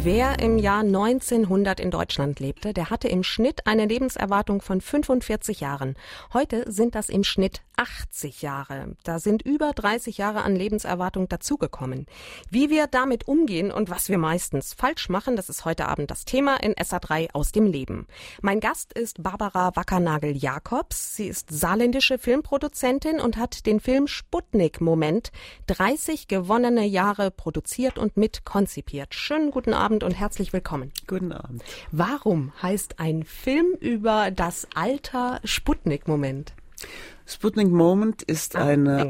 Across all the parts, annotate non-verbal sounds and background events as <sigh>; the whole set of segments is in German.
Wer im Jahr 1900 in Deutschland lebte, der hatte im Schnitt eine Lebenserwartung von 45 Jahren. Heute sind das im Schnitt 80 Jahre. Da sind über 30 Jahre an Lebenserwartung dazugekommen. Wie wir damit umgehen und was wir meistens falsch machen, das ist heute Abend das Thema in SA3 aus dem Leben. Mein Gast ist Barbara Wackernagel-Jakobs. Sie ist saarländische Filmproduzentin und hat den Film Sputnik-Moment 30 gewonnene Jahre produziert und mit konzipiert. Schönen guten Abend und herzlich willkommen. Guten Abend. Warum heißt ein Film über das Alter Sputnik-Moment? Sputnik Moment ist ah, eine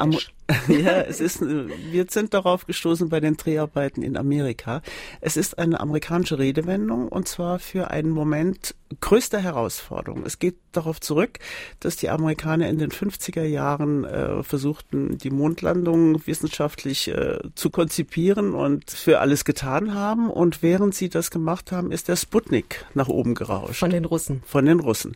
<laughs> ja, es ist wir sind darauf gestoßen bei den Dreharbeiten in Amerika. Es ist eine amerikanische Redewendung und zwar für einen Moment größter Herausforderung. Es geht darauf zurück, dass die Amerikaner in den 50er Jahren äh, versuchten, die Mondlandung wissenschaftlich äh, zu konzipieren und für alles getan haben und während sie das gemacht haben, ist der Sputnik nach oben gerauscht. Von den Russen. Von den Russen.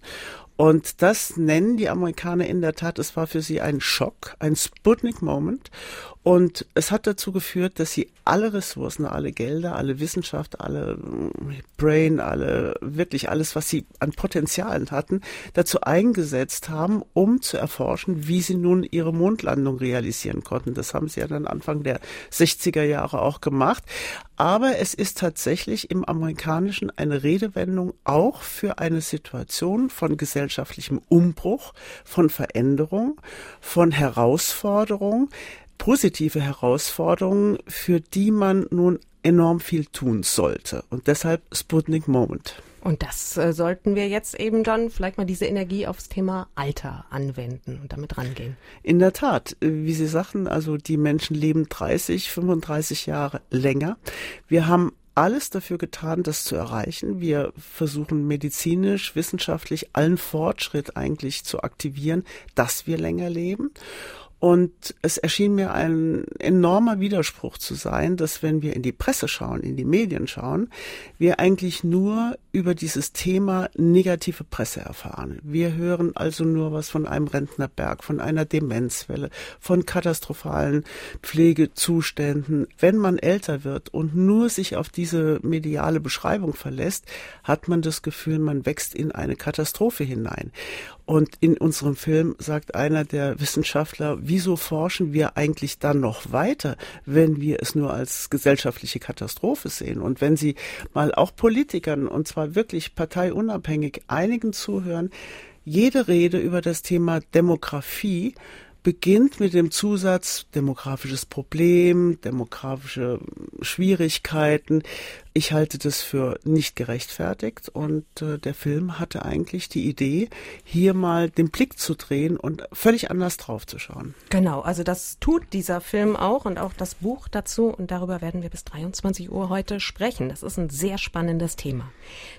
Und das nennen die Amerikaner in der Tat, es war für sie ein Schock, ein Sputnik-Moment. Und es hat dazu geführt, dass sie alle Ressourcen, alle Gelder, alle Wissenschaft, alle mm, Brain, alle, wirklich alles, was sie an Potenzialen hatten, dazu eingesetzt haben, um zu erforschen, wie sie nun ihre Mondlandung realisieren konnten. Das haben sie ja dann Anfang der 60er Jahre auch gemacht. Aber es ist tatsächlich im Amerikanischen eine Redewendung auch für eine Situation von gesellschaftlichem Umbruch, von Veränderung, von Herausforderung, positive Herausforderungen, für die man nun enorm viel tun sollte. Und deshalb Sputnik Moment. Und das äh, sollten wir jetzt eben dann vielleicht mal diese Energie aufs Thema Alter anwenden und damit rangehen. In der Tat, äh, wie Sie sagten, also die Menschen leben 30, 35 Jahre länger. Wir haben alles dafür getan, das zu erreichen. Wir versuchen medizinisch, wissenschaftlich allen Fortschritt eigentlich zu aktivieren, dass wir länger leben. Und es erschien mir ein enormer Widerspruch zu sein, dass wenn wir in die Presse schauen, in die Medien schauen, wir eigentlich nur über dieses Thema negative Presse erfahren. Wir hören also nur was von einem Rentnerberg, von einer Demenzwelle, von katastrophalen Pflegezuständen. Wenn man älter wird und nur sich auf diese mediale Beschreibung verlässt, hat man das Gefühl, man wächst in eine Katastrophe hinein. Und in unserem Film sagt einer der Wissenschaftler, wieso forschen wir eigentlich dann noch weiter, wenn wir es nur als gesellschaftliche Katastrophe sehen? Und wenn Sie mal auch Politikern, und zwar wirklich parteiunabhängig, einigen zuhören, jede Rede über das Thema Demografie beginnt mit dem Zusatz demografisches Problem, demografische Schwierigkeiten. Ich halte das für nicht gerechtfertigt und äh, der Film hatte eigentlich die Idee, hier mal den Blick zu drehen und völlig anders drauf zu schauen. Genau, also das tut dieser Film auch und auch das Buch dazu und darüber werden wir bis 23 Uhr heute sprechen. Das ist ein sehr spannendes Thema.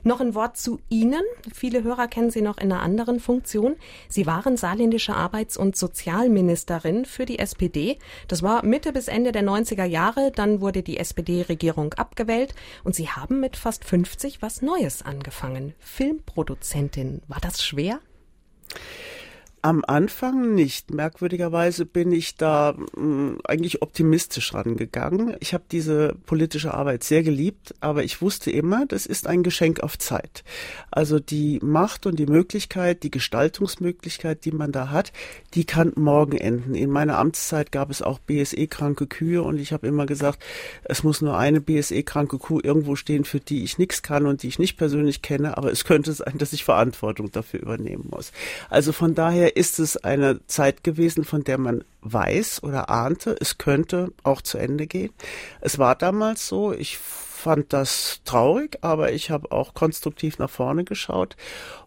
Noch ein Wort zu Ihnen. Viele Hörer kennen Sie noch in einer anderen Funktion. Sie waren saarländische Arbeits- und Sozialministerin für die SPD. Das war Mitte bis Ende der 90er Jahre. Dann wurde die SPD-Regierung abgewählt und Sie haben mit fast 50 was Neues angefangen. Filmproduzentin. War das schwer? Am Anfang nicht. Merkwürdigerweise bin ich da mh, hm, eigentlich optimistisch rangegangen. Ich habe diese politische Arbeit sehr geliebt, aber ich wusste immer, das ist ein Geschenk auf Zeit. Also die Macht und die Möglichkeit, die Gestaltungsmöglichkeit, die man da hat, die kann morgen enden. In meiner Amtszeit gab es auch BSE-kranke Kühe und ich habe immer gesagt, es muss nur eine BSE-kranke Kuh irgendwo stehen, für die ich nichts kann und die ich nicht persönlich kenne, aber es könnte sein, dass ich Verantwortung dafür übernehmen muss. Also von daher ist es eine Zeit gewesen, von der man weiß oder ahnte, es könnte auch zu Ende gehen. Es war damals so, ich fand das traurig, aber ich habe auch konstruktiv nach vorne geschaut.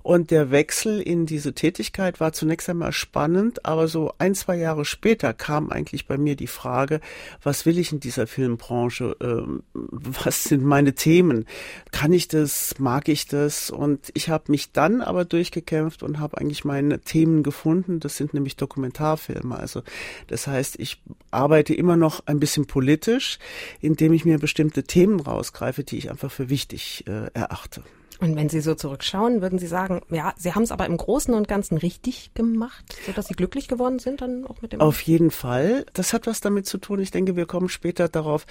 Und der Wechsel in diese Tätigkeit war zunächst einmal spannend, aber so ein, zwei Jahre später kam eigentlich bei mir die Frage, was will ich in dieser Filmbranche? Ähm, was sind meine Themen? Kann ich das? Mag ich das? Und ich habe mich dann aber durchgekämpft und habe eigentlich meine Themen gefunden. Das sind nämlich Dokumentarfilme. Also das heißt, ich arbeite immer noch ein bisschen politisch, indem ich mir bestimmte Themen raus herausgreife, die ich einfach für wichtig äh, erachte. Und wenn Sie so zurückschauen, würden Sie sagen, ja, Sie haben es aber im Großen und Ganzen richtig gemacht, sodass Sie glücklich geworden sind dann auch mit dem? Auf jeden Fall. Das hat was damit zu tun. Ich denke, wir kommen später darauf.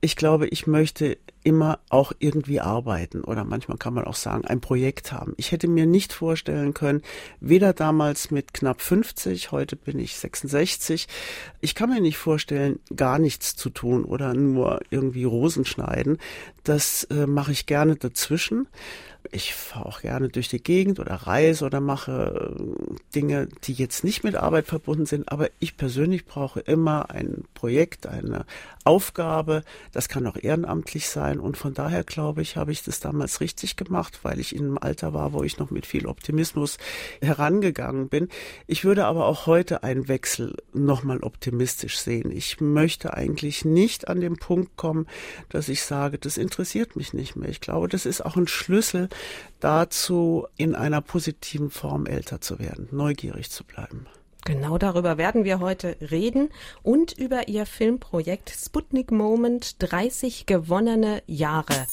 Ich glaube, ich möchte immer auch irgendwie arbeiten oder manchmal kann man auch sagen, ein Projekt haben. Ich hätte mir nicht vorstellen können, weder damals mit knapp 50, heute bin ich 66, ich kann mir nicht vorstellen, gar nichts zu tun oder nur irgendwie Rosen schneiden. Das äh, mache ich gerne dazwischen. Ich fahre auch gerne durch die Gegend oder reise oder mache äh, Dinge, die jetzt nicht mit Arbeit verbunden sind. Aber ich persönlich brauche immer ein Projekt, eine Aufgabe. Das kann auch ehrenamtlich sein. Und von daher glaube ich, habe ich das damals richtig gemacht, weil ich in einem Alter war, wo ich noch mit viel Optimismus herangegangen bin. Ich würde aber auch heute einen Wechsel nochmal optimistisch sehen. Ich möchte eigentlich nicht an den Punkt kommen, dass ich sage, das interessiert mich nicht mehr. Ich glaube, das ist auch ein Schlüssel dazu, in einer positiven Form älter zu werden, neugierig zu bleiben. Genau darüber werden wir heute reden und über Ihr Filmprojekt Sputnik Moment 30 gewonnene Jahre.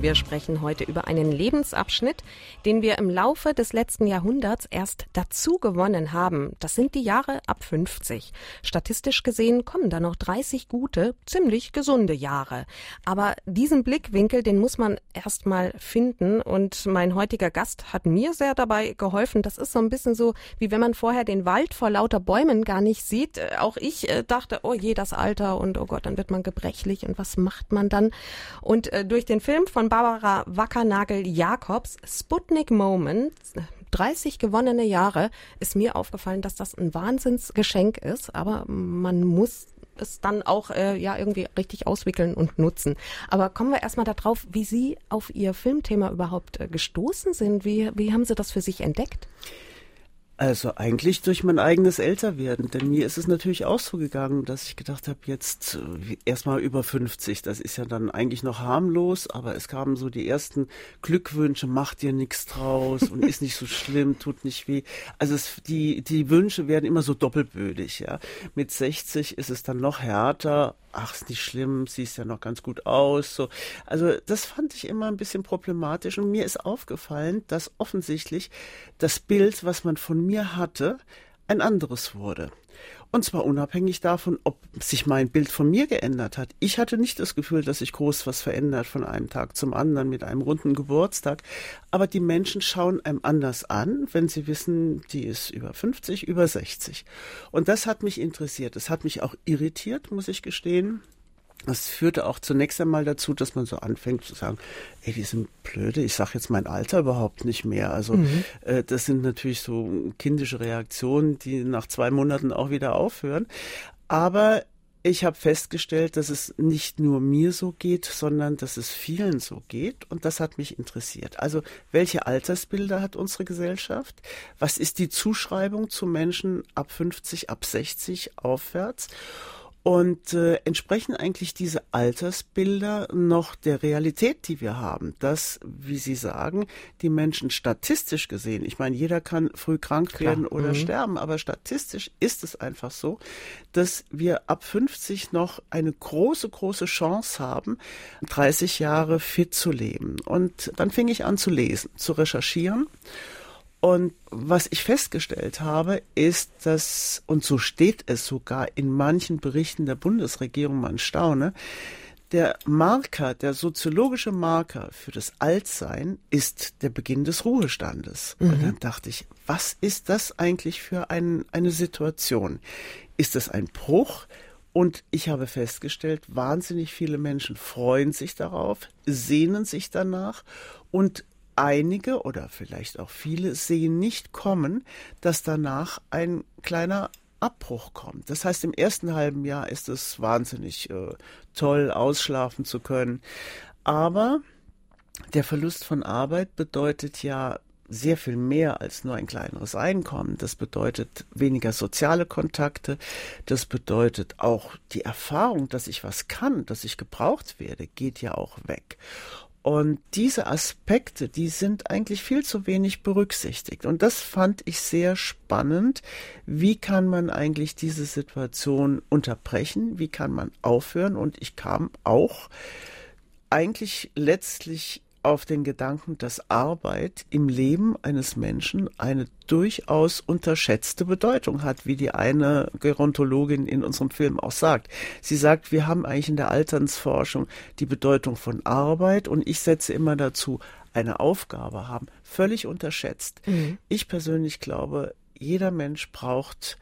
Wir sprechen heute über einen Lebensabschnitt, den wir im Laufe des letzten Jahrhunderts erst dazu gewonnen haben. Das sind die Jahre ab 50. Statistisch gesehen kommen da noch 30 gute, ziemlich gesunde Jahre. Aber diesen Blickwinkel, den muss man erst mal finden. Und mein heutiger Gast hat mir sehr dabei geholfen. Das ist so ein bisschen so, wie wenn man vorher den Wald vor lauter Bäumen gar nicht sieht. Auch ich äh, dachte, oh je, das Alter und oh Gott, dann wird man gebrechlich und was macht man dann? Und äh, durch den Film von Barbara Wackernagel-Jakobs, Sputnik Moment, 30 gewonnene Jahre, ist mir aufgefallen, dass das ein Wahnsinnsgeschenk ist, aber man muss es dann auch äh, ja irgendwie richtig auswickeln und nutzen. Aber kommen wir erstmal darauf, wie Sie auf Ihr Filmthema überhaupt äh, gestoßen sind. Wie, wie haben Sie das für sich entdeckt? Also eigentlich durch mein eigenes Älterwerden, denn mir ist es natürlich auch so gegangen, dass ich gedacht habe, jetzt äh, erstmal über 50, das ist ja dann eigentlich noch harmlos, aber es kamen so die ersten Glückwünsche, mach dir nichts draus und ist nicht so <laughs> schlimm, tut nicht weh. Also es, die, die Wünsche werden immer so doppelbödig, ja. Mit 60 ist es dann noch härter, ach, ist nicht schlimm, siehst ja noch ganz gut aus. So. Also das fand ich immer ein bisschen problematisch und mir ist aufgefallen, dass offensichtlich das Bild, was man von mir hatte, ein anderes wurde. Und zwar unabhängig davon, ob sich mein Bild von mir geändert hat. Ich hatte nicht das Gefühl, dass sich groß was verändert von einem Tag zum anderen mit einem runden Geburtstag. Aber die Menschen schauen einem anders an, wenn sie wissen, die ist über 50, über 60. Und das hat mich interessiert. Es hat mich auch irritiert, muss ich gestehen. Das führte auch zunächst einmal dazu, dass man so anfängt zu sagen, ey, die sind blöde, ich sage jetzt mein Alter überhaupt nicht mehr. Also mhm. äh, das sind natürlich so kindische Reaktionen, die nach zwei Monaten auch wieder aufhören. Aber ich habe festgestellt, dass es nicht nur mir so geht, sondern dass es vielen so geht. Und das hat mich interessiert. Also, welche Altersbilder hat unsere Gesellschaft? Was ist die Zuschreibung zu Menschen ab 50, ab 60 aufwärts? Und äh, entsprechen eigentlich diese Altersbilder noch der Realität, die wir haben, dass, wie Sie sagen, die Menschen statistisch gesehen, ich meine, jeder kann früh krank Klar. werden oder mhm. sterben, aber statistisch ist es einfach so, dass wir ab 50 noch eine große, große Chance haben, 30 Jahre fit zu leben. Und dann fing ich an zu lesen, zu recherchieren. Und was ich festgestellt habe, ist, dass, und so steht es sogar in manchen Berichten der Bundesregierung, man staune, der Marker, der soziologische Marker für das Altsein ist der Beginn des Ruhestandes. Mhm. Und dann dachte ich, was ist das eigentlich für ein, eine Situation? Ist das ein Bruch? Und ich habe festgestellt, wahnsinnig viele Menschen freuen sich darauf, sehnen sich danach und einige oder vielleicht auch viele sehen nicht kommen, dass danach ein kleiner Abbruch kommt. Das heißt, im ersten halben Jahr ist es wahnsinnig äh, toll, ausschlafen zu können. Aber der Verlust von Arbeit bedeutet ja sehr viel mehr als nur ein kleineres Einkommen. Das bedeutet weniger soziale Kontakte. Das bedeutet auch die Erfahrung, dass ich was kann, dass ich gebraucht werde, geht ja auch weg. Und diese Aspekte, die sind eigentlich viel zu wenig berücksichtigt. Und das fand ich sehr spannend. Wie kann man eigentlich diese Situation unterbrechen? Wie kann man aufhören? Und ich kam auch eigentlich letztlich auf den Gedanken, dass Arbeit im Leben eines Menschen eine durchaus unterschätzte Bedeutung hat, wie die eine Gerontologin in unserem Film auch sagt. Sie sagt, wir haben eigentlich in der Alternsforschung die Bedeutung von Arbeit und ich setze immer dazu, eine Aufgabe haben, völlig unterschätzt. Mhm. Ich persönlich glaube, jeder Mensch braucht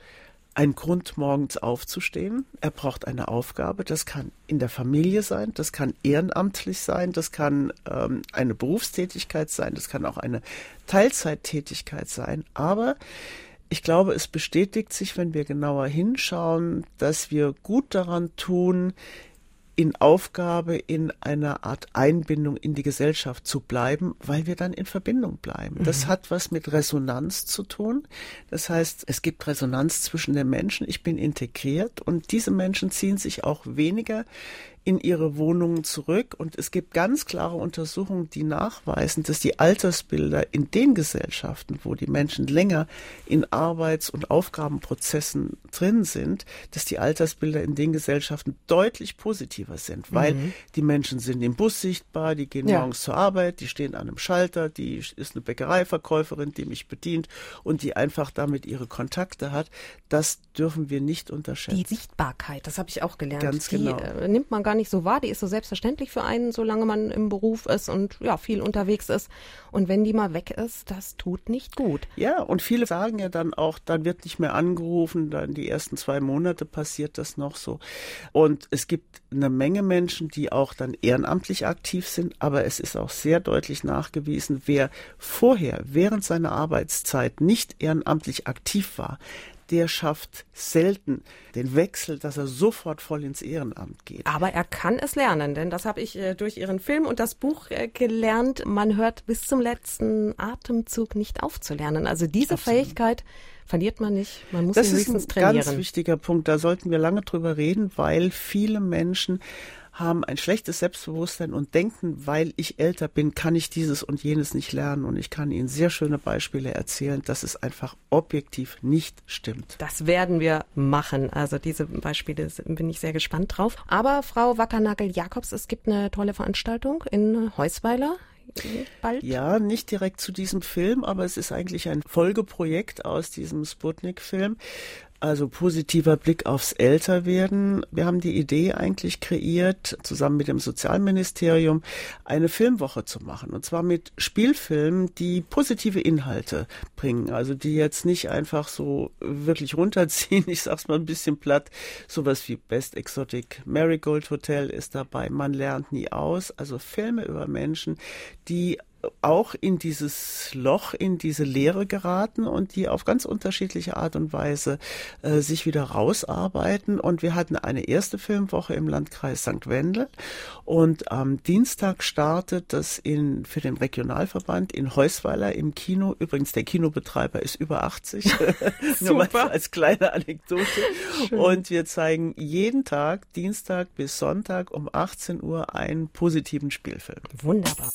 einen Grund, morgens aufzustehen. Er braucht eine Aufgabe. Das kann in der Familie sein, das kann ehrenamtlich sein, das kann ähm, eine Berufstätigkeit sein, das kann auch eine Teilzeittätigkeit sein. Aber ich glaube, es bestätigt sich, wenn wir genauer hinschauen, dass wir gut daran tun, in Aufgabe, in einer Art Einbindung in die Gesellschaft zu bleiben, weil wir dann in Verbindung bleiben. Das mhm. hat was mit Resonanz zu tun. Das heißt, es gibt Resonanz zwischen den Menschen. Ich bin integriert und diese Menschen ziehen sich auch weniger in ihre Wohnungen zurück. Und es gibt ganz klare Untersuchungen, die nachweisen, dass die Altersbilder in den Gesellschaften, wo die Menschen länger in Arbeits- und Aufgabenprozessen drin sind, dass die Altersbilder in den Gesellschaften deutlich positiver sind, weil mhm. die Menschen sind im Bus sichtbar, die gehen ja. morgens zur Arbeit, die stehen an einem Schalter, die ist eine Bäckereiverkäuferin, die mich bedient und die einfach damit ihre Kontakte hat. Das dürfen wir nicht unterschätzen. Die Sichtbarkeit, das habe ich auch gelernt. Ganz die genau. Äh, nimmt man gar nicht so wahr, die ist so selbstverständlich für einen, solange man im Beruf ist und ja, viel unterwegs ist. Und wenn die mal weg ist, das tut nicht gut. Ja, und viele sagen ja dann auch, dann wird nicht mehr angerufen, dann die ersten zwei Monate passiert das noch so. Und es gibt eine Menge Menschen, die auch dann ehrenamtlich aktiv sind, aber es ist auch sehr deutlich nachgewiesen, wer vorher während seiner Arbeitszeit nicht ehrenamtlich aktiv war, der schafft selten den Wechsel, dass er sofort voll ins Ehrenamt geht. Aber er kann es lernen, denn das habe ich äh, durch Ihren Film und das Buch äh, gelernt. Man hört bis zum letzten Atemzug nicht aufzulernen. Also diese Absolut. Fähigkeit verliert man nicht. Man muss das sie höchstens trainieren. Das ist ein ganz wichtiger Punkt. Da sollten wir lange drüber reden, weil viele Menschen haben ein schlechtes Selbstbewusstsein und denken, weil ich älter bin, kann ich dieses und jenes nicht lernen. Und ich kann Ihnen sehr schöne Beispiele erzählen, dass es einfach objektiv nicht stimmt. Das werden wir machen. Also diese Beispiele bin ich sehr gespannt drauf. Aber Frau Wackernagel-Jakobs, es gibt eine tolle Veranstaltung in Heusweiler bald? Ja, nicht direkt zu diesem Film, aber es ist eigentlich ein Folgeprojekt aus diesem Sputnik-Film. Also positiver Blick aufs Älterwerden. Wir haben die Idee eigentlich kreiert, zusammen mit dem Sozialministerium eine Filmwoche zu machen. Und zwar mit Spielfilmen, die positive Inhalte bringen. Also die jetzt nicht einfach so wirklich runterziehen. <laughs> Ich sag's mal ein bisschen platt. Sowas wie Best Exotic Marigold Hotel ist dabei. Man lernt nie aus. Also Filme über Menschen, die auch in dieses Loch, in diese Leere geraten und die auf ganz unterschiedliche Art und Weise äh, sich wieder rausarbeiten. Und wir hatten eine erste Filmwoche im Landkreis St. Wendel und am Dienstag startet das in, für den Regionalverband in Heusweiler im Kino. Übrigens, der Kinobetreiber ist über 80. <laughs> <laughs> Nur mal als kleine Anekdote. Schön. Und wir zeigen jeden Tag, Dienstag bis Sonntag um 18 Uhr einen positiven Spielfilm. Wunderbar.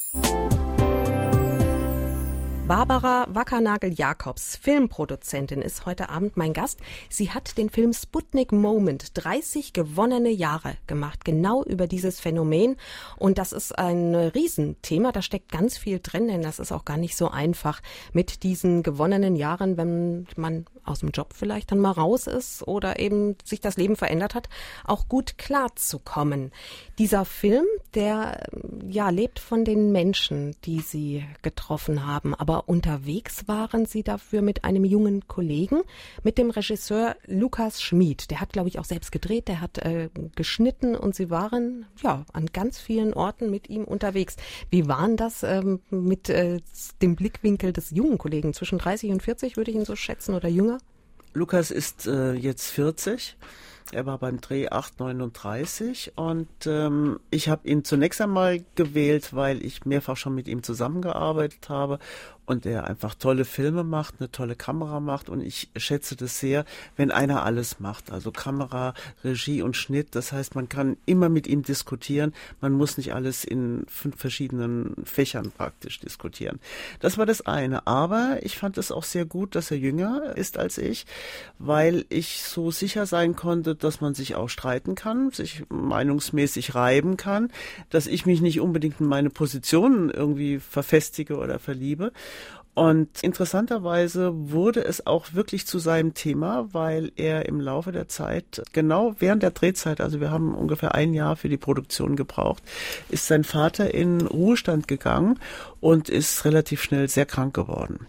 Barbara Wackernagel-Jakobs, Filmproduzentin, ist heute Abend mein Gast. Sie hat den Film Sputnik Moment 30 gewonnene Jahre gemacht, genau über dieses Phänomen. Und das ist ein Riesenthema. Da steckt ganz viel drin, denn das ist auch gar nicht so einfach mit diesen gewonnenen Jahren, wenn man aus dem Job vielleicht dann mal raus ist oder eben sich das Leben verändert hat, auch gut klarzukommen. Dieser Film, der ja lebt von den Menschen, die sie getroffen haben, aber unterwegs waren Sie dafür mit einem jungen Kollegen, mit dem Regisseur Lukas Schmid. Der hat, glaube ich, auch selbst gedreht, der hat äh, geschnitten und Sie waren ja an ganz vielen Orten mit ihm unterwegs. Wie waren das ähm, mit äh, dem Blickwinkel des jungen Kollegen? Zwischen 30 und 40 würde ich ihn so schätzen oder jünger? Lukas ist äh, jetzt 40 er war beim Dreh 839 und ähm, ich habe ihn zunächst einmal gewählt, weil ich mehrfach schon mit ihm zusammengearbeitet habe und der einfach tolle Filme macht, eine tolle Kamera macht und ich schätze das sehr, wenn einer alles macht, also Kamera, Regie und Schnitt. Das heißt, man kann immer mit ihm diskutieren. Man muss nicht alles in fünf verschiedenen Fächern praktisch diskutieren. Das war das eine. Aber ich fand es auch sehr gut, dass er jünger ist als ich, weil ich so sicher sein konnte, dass man sich auch streiten kann, sich meinungsmäßig reiben kann, dass ich mich nicht unbedingt in meine Positionen irgendwie verfestige oder verliebe. Und interessanterweise wurde es auch wirklich zu seinem Thema, weil er im Laufe der Zeit, genau während der Drehzeit, also wir haben ungefähr ein Jahr für die Produktion gebraucht, ist sein Vater in Ruhestand gegangen und ist relativ schnell sehr krank geworden.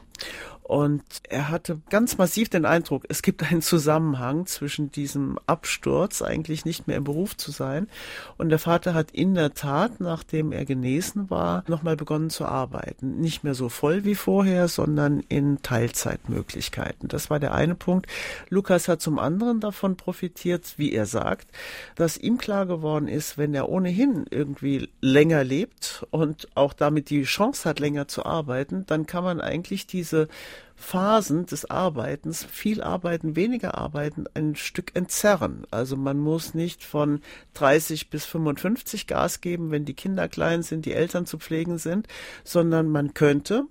Und er hatte ganz massiv den Eindruck, es gibt einen Zusammenhang zwischen diesem Absturz, eigentlich nicht mehr im Beruf zu sein. Und der Vater hat in der Tat, nachdem er genesen war, nochmal begonnen zu arbeiten. Nicht mehr so voll wie vorher, sondern in Teilzeitmöglichkeiten. Das war der eine Punkt. Lukas hat zum anderen davon profitiert, wie er sagt, dass ihm klar geworden ist, wenn er ohnehin irgendwie länger lebt und auch damit die Chance hat, länger zu arbeiten, dann kann man eigentlich diese Phasen des Arbeitens, viel arbeiten, weniger arbeiten, ein Stück entzerren. Also man muss nicht von 30 bis 55 Gas geben, wenn die Kinder klein sind, die Eltern zu pflegen sind, sondern man könnte,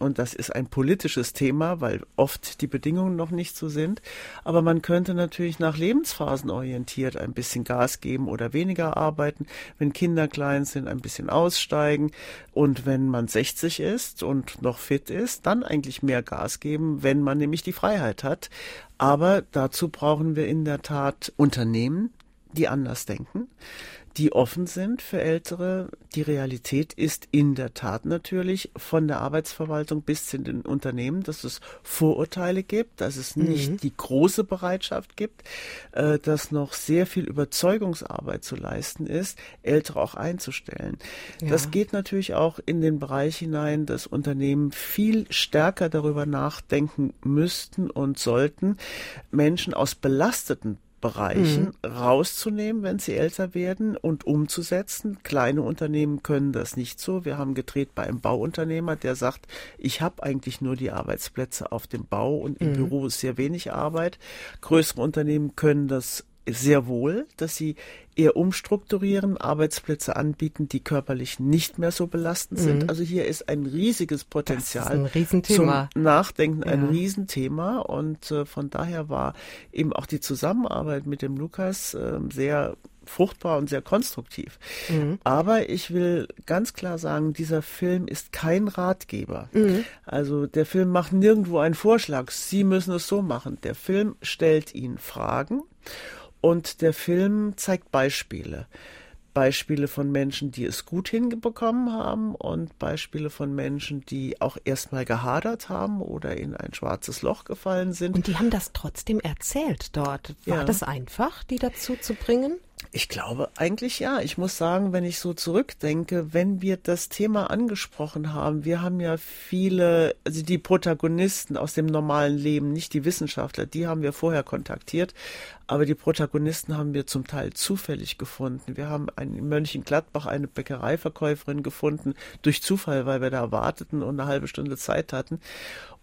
und das ist ein politisches Thema, weil oft die Bedingungen noch nicht so sind. Aber man könnte natürlich nach Lebensphasen orientiert ein bisschen Gas geben oder weniger arbeiten. Wenn Kinder klein sind, ein bisschen aussteigen. Und wenn man 60 ist und noch fit ist, dann eigentlich mehr Gas geben, wenn man nämlich die Freiheit hat. Aber dazu brauchen wir in der Tat Unternehmen, die anders denken die offen sind für Ältere. Die Realität ist in der Tat natürlich von der Arbeitsverwaltung bis zu den Unternehmen, dass es Vorurteile gibt, dass es nicht mhm. die große Bereitschaft gibt, äh, dass noch sehr viel Überzeugungsarbeit zu leisten ist, Ältere auch einzustellen. Ja. Das geht natürlich auch in den Bereich hinein, dass Unternehmen viel stärker darüber nachdenken müssten und sollten, Menschen aus belasteten Bereichen mhm. rauszunehmen, wenn sie älter werden und umzusetzen. Kleine Unternehmen können das nicht so. Wir haben gedreht bei einem Bauunternehmer, der sagt, ich habe eigentlich nur die Arbeitsplätze auf dem Bau und im mhm. Büro ist sehr wenig Arbeit. Größere Unternehmen können das sehr wohl, dass sie eher umstrukturieren, Arbeitsplätze anbieten, die körperlich nicht mehr so belastend sind. Mhm. Also hier ist ein riesiges Potenzial ein zum Nachdenken, ja. ein Riesenthema. Und äh, von daher war eben auch die Zusammenarbeit mit dem Lukas äh, sehr fruchtbar und sehr konstruktiv. Mhm. Aber ich will ganz klar sagen, dieser Film ist kein Ratgeber. Mhm. Also der Film macht nirgendwo einen Vorschlag. Sie müssen es so machen. Der Film stellt Ihnen Fragen und der Film zeigt Beispiele. Beispiele von Menschen, die es gut hinbekommen haben und Beispiele von Menschen, die auch erstmal gehadert haben oder in ein schwarzes Loch gefallen sind. Und die haben das trotzdem erzählt dort. War ja. das einfach, die dazu zu bringen? Ich glaube eigentlich ja. Ich muss sagen, wenn ich so zurückdenke, wenn wir das Thema angesprochen haben, wir haben ja viele, also die Protagonisten aus dem normalen Leben, nicht die Wissenschaftler, die haben wir vorher kontaktiert, aber die Protagonisten haben wir zum Teil zufällig gefunden. Wir haben in Mönchengladbach eine Bäckereiverkäuferin gefunden, durch Zufall, weil wir da warteten und eine halbe Stunde Zeit hatten.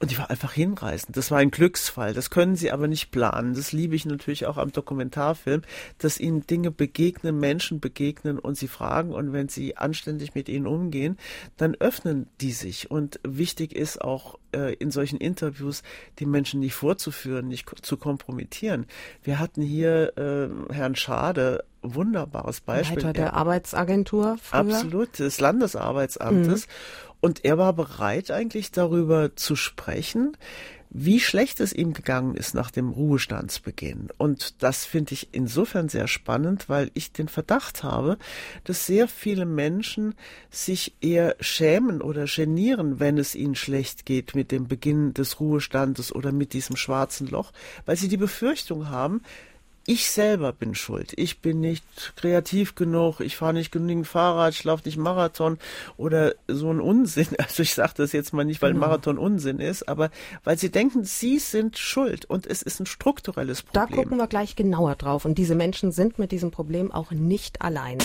Und die war einfach hinreißend. Das war ein Glücksfall. Das können Sie aber nicht planen. Das liebe ich natürlich auch am Dokumentarfilm, dass Ihnen Dinge begegnen, Menschen begegnen und Sie fragen. Und wenn Sie anständig mit ihnen umgehen, dann öffnen die sich. Und wichtig ist auch äh, in solchen Interviews, die Menschen nicht vorzuführen, nicht zu kompromittieren. Wir hatten hier äh, Herrn Schade, wunderbares Beispiel. Leiter der Arbeitsagentur. Früher. Absolut, des Landesarbeitsamtes. Mhm. Und er war bereit eigentlich darüber zu sprechen, wie schlecht es ihm gegangen ist nach dem Ruhestandsbeginn. Und das finde ich insofern sehr spannend, weil ich den Verdacht habe, dass sehr viele Menschen sich eher schämen oder genieren, wenn es ihnen schlecht geht mit dem Beginn des Ruhestandes oder mit diesem schwarzen Loch, weil sie die Befürchtung haben, ich selber bin schuld. Ich bin nicht kreativ genug, ich fahre nicht genügend Fahrrad, ich laufe nicht Marathon oder so ein Unsinn. <laughs> Also ich sage das jetzt mal nicht, weil genau. Marathon Unsinn ist, aber weil sie denken, sie sind schuld und es ist ein strukturelles Problem. Da gucken wir gleich genauer drauf und diese Menschen sind mit diesem Problem auch nicht allein.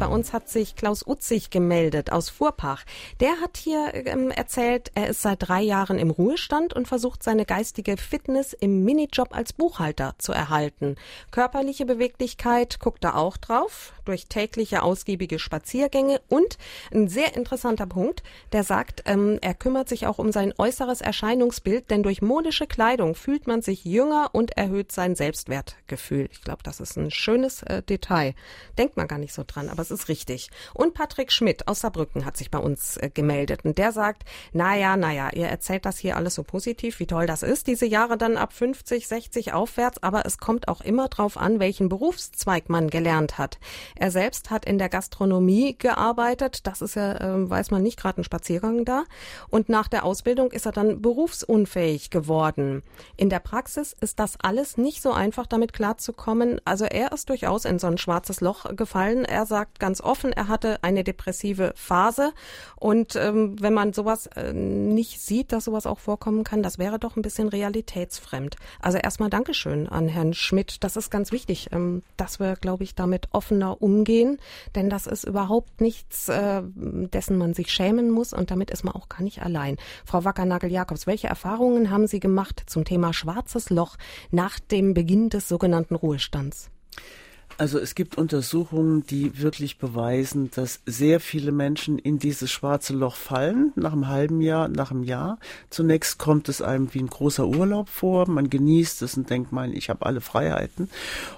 Bei uns hat sich Klaus Utzig gemeldet aus Furpach. Der hat hier ähm, erzählt, er ist seit drei Jahren im Ruhestand und versucht seine geistige Fitness im Minijob als Buchhalter zu erhalten. Körperliche Beweglichkeit guckt er auch drauf durch tägliche ausgiebige Spaziergänge und ein sehr interessanter Punkt, der sagt, ähm, er kümmert sich auch um sein äußeres Erscheinungsbild, denn durch modische Kleidung fühlt man sich jünger und erhöht sein Selbstwertgefühl. Ich glaube, das ist ein schönes äh, Detail. Denkt man gar nicht so dran, aber es ist richtig. Und Patrick Schmidt aus Saarbrücken hat sich bei uns äh, gemeldet und der sagt, naja, naja, ihr erzählt das hier alles so positiv, wie toll das ist, diese Jahre dann ab 50, 60 aufwärts, aber es kommt auch immer drauf an, welchen Berufszweig man gelernt hat. Er selbst hat in der Gastronomie gearbeitet. Das ist ja, äh, weiß man nicht, gerade ein Spaziergang da. Und nach der Ausbildung ist er dann berufsunfähig geworden. In der Praxis ist das alles nicht so einfach, damit klarzukommen. Also er ist durchaus in so ein schwarzes Loch gefallen. Er sagt ganz offen, er hatte eine depressive Phase. Und ähm, wenn man sowas äh, nicht sieht, dass sowas auch vorkommen kann, das wäre doch ein bisschen realitätsfremd. Also erstmal Dankeschön an Herrn Schmidt. Das ist ganz wichtig, ähm, dass wir, glaube ich, damit offener umgehen denn das ist überhaupt nichts, äh, dessen man sich schämen muss und damit ist man auch gar nicht allein. Frau Wackernagel-Jakobs, welche Erfahrungen haben Sie gemacht zum Thema schwarzes Loch nach dem Beginn des sogenannten Ruhestands? Also es gibt Untersuchungen, die wirklich beweisen, dass sehr viele Menschen in dieses schwarze Loch fallen, nach einem halben Jahr, nach einem Jahr. Zunächst kommt es einem wie ein großer Urlaub vor, man genießt es und denkt, man, ich habe alle Freiheiten.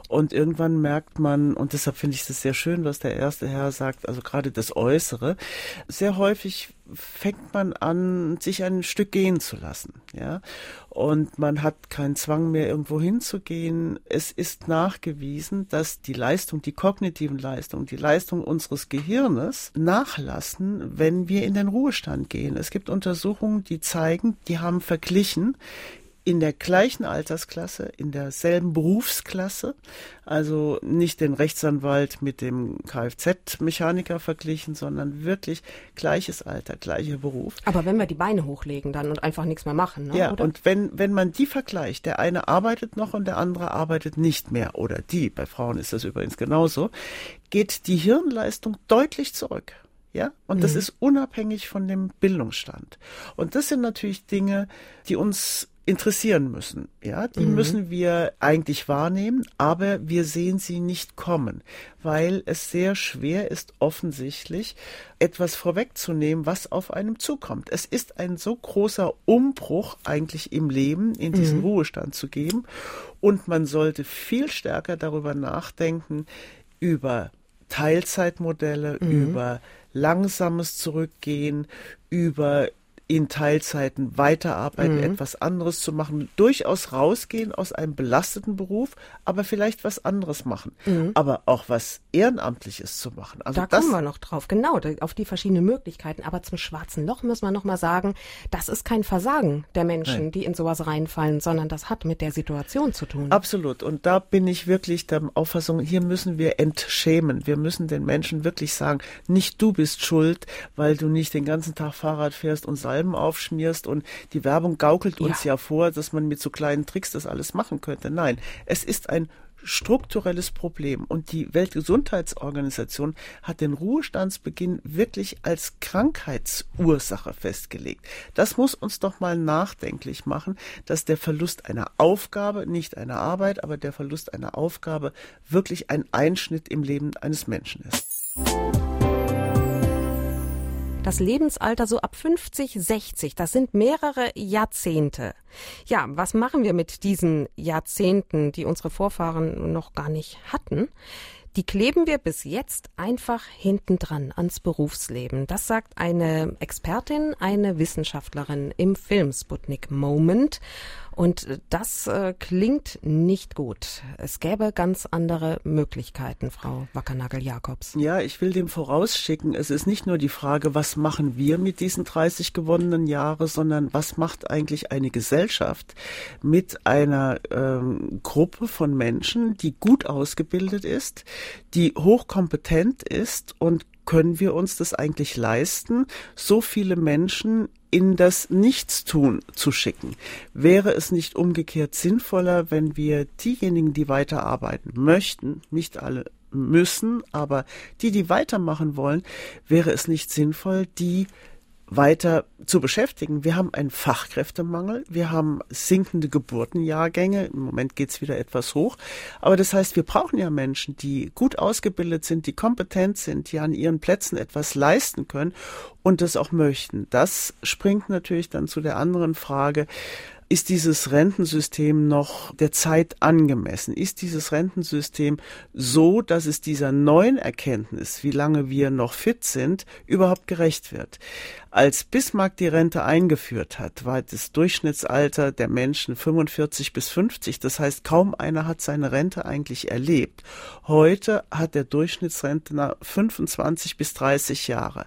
Und irgendwann merkt man, und deshalb finde ich das sehr schön, was der erste Herr sagt, also gerade das Äußere, sehr häufig fängt man an, sich ein Stück gehen zu lassen, ja. Und man hat keinen Zwang mehr, irgendwo hinzugehen. Es ist nachgewiesen, dass die Leistung, die kognitiven Leistungen, die Leistung unseres Gehirnes nachlassen, wenn wir in den Ruhestand gehen. Es gibt Untersuchungen, die zeigen, die haben verglichen, in der gleichen Altersklasse, in derselben Berufsklasse, also nicht den Rechtsanwalt mit dem Kfz-Mechaniker verglichen, sondern wirklich gleiches Alter, gleicher Beruf. Aber wenn wir die Beine hochlegen dann und einfach nichts mehr machen, ne, ja, oder? und wenn, wenn man die vergleicht, der eine arbeitet noch und der andere arbeitet nicht mehr, oder die, bei Frauen ist das übrigens genauso, geht die Hirnleistung deutlich zurück. Ja, und mhm. das ist unabhängig von dem Bildungsstand. Und das sind natürlich Dinge, die uns interessieren müssen. Ja, die mhm. müssen wir eigentlich wahrnehmen, aber wir sehen sie nicht kommen, weil es sehr schwer ist, offensichtlich etwas vorwegzunehmen, was auf einem zukommt. Es ist ein so großer Umbruch eigentlich im Leben, in diesen mhm. Ruhestand zu geben. Und man sollte viel stärker darüber nachdenken, über Teilzeitmodelle, mhm. über langsames Zurückgehen, über in Teilzeiten weiterarbeiten, mhm. etwas anderes zu machen, durchaus rausgehen aus einem belasteten Beruf, aber vielleicht was anderes machen, mhm. aber auch was Ehrenamtliches zu machen. Also da kommen wir noch drauf, genau, auf die verschiedenen Möglichkeiten. Aber zum schwarzen Loch müssen wir noch mal sagen, das ist kein Versagen der Menschen, Nein. die in sowas reinfallen, sondern das hat mit der Situation zu tun. Absolut. Und da bin ich wirklich der Auffassung, hier müssen wir entschämen. Wir müssen den Menschen wirklich sagen, nicht du bist schuld, weil du nicht den ganzen Tag Fahrrad fährst und Salben Salben aufschmierst und die Werbung gaukelt uns ja. ja vor, dass man mit so kleinen Tricks das alles machen könnte. Nein, es ist ein strukturelles Problem. Und die Weltgesundheitsorganisation hat den Ruhestandsbeginn wirklich als Krankheitsursache festgelegt. Das muss uns doch mal nachdenklich machen, dass der Verlust einer Aufgabe, nicht einer Arbeit, aber der Verlust einer Aufgabe wirklich ein Einschnitt im Leben eines Menschen ist das Lebensalter so ab 50, 60. Das sind mehrere Jahrzehnte. Ja, was machen wir mit diesen Jahrzehnten, die unsere Vorfahren noch gar nicht hatten? Die kleben wir bis jetzt einfach hintendran ans Berufsleben. Das sagt eine Expertin, eine Wissenschaftlerin im Film Sputnik Moment. Und das äh, klingt nicht gut. Es gäbe ganz andere Möglichkeiten, Frau Wackernagel-Jakobs. Ja, ich will dem vorausschicken, es ist nicht nur die Frage, was machen wir mit diesen 30 gewonnenen Jahren, sondern was macht eigentlich eine Gesellschaft mit einer ähm, Gruppe von Menschen, die gut ausgebildet ist, die hochkompetent ist und können wir uns das eigentlich leisten, so viele Menschen in das Nichtstun zu schicken. Wäre es nicht umgekehrt sinnvoller, wenn wir diejenigen, die weiterarbeiten möchten, nicht alle müssen, aber die, die weitermachen wollen, wäre es nicht sinnvoll, die weiter zu beschäftigen. Wir haben einen Fachkräftemangel, wir haben sinkende Geburtenjahrgänge, im Moment geht's wieder etwas hoch, aber das heißt, wir brauchen ja Menschen, die gut ausgebildet sind, die kompetent sind, die an ihren Plätzen etwas leisten können und das auch möchten. Das springt natürlich dann zu der anderen Frage, ist dieses Rentensystem noch der Zeit angemessen? Ist dieses Rentensystem so, dass es dieser neuen Erkenntnis, wie lange wir noch fit sind, überhaupt gerecht wird? Als Bismarck die Rente eingeführt hat, war das Durchschnittsalter der Menschen 45 bis 50. Das heißt, kaum einer hat seine Rente eigentlich erlebt. Heute hat der Durchschnittsrentner 25 bis 30 Jahre.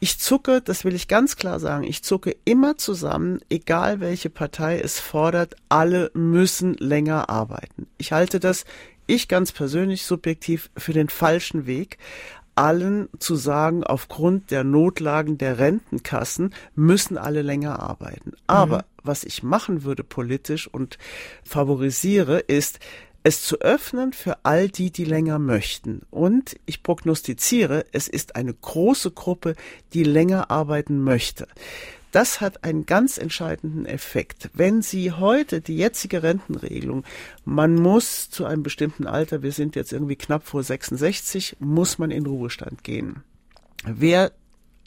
Ich zucke, das will ich ganz klar sagen, ich zucke immer zusammen, egal welche Partei es fordert, alle müssen länger arbeiten. Ich halte das ich ganz persönlich subjektiv für den falschen Weg allen zu sagen, aufgrund der Notlagen der Rentenkassen müssen alle länger arbeiten. Aber mhm. was ich machen würde politisch und favorisiere, ist, es zu öffnen für all die, die länger möchten. Und ich prognostiziere, es ist eine große Gruppe, die länger arbeiten möchte. Das hat einen ganz entscheidenden Effekt. Wenn Sie heute die jetzige Rentenregelung, man muss zu einem bestimmten Alter, wir sind jetzt irgendwie knapp vor 66, muss man in Ruhestand gehen. Wer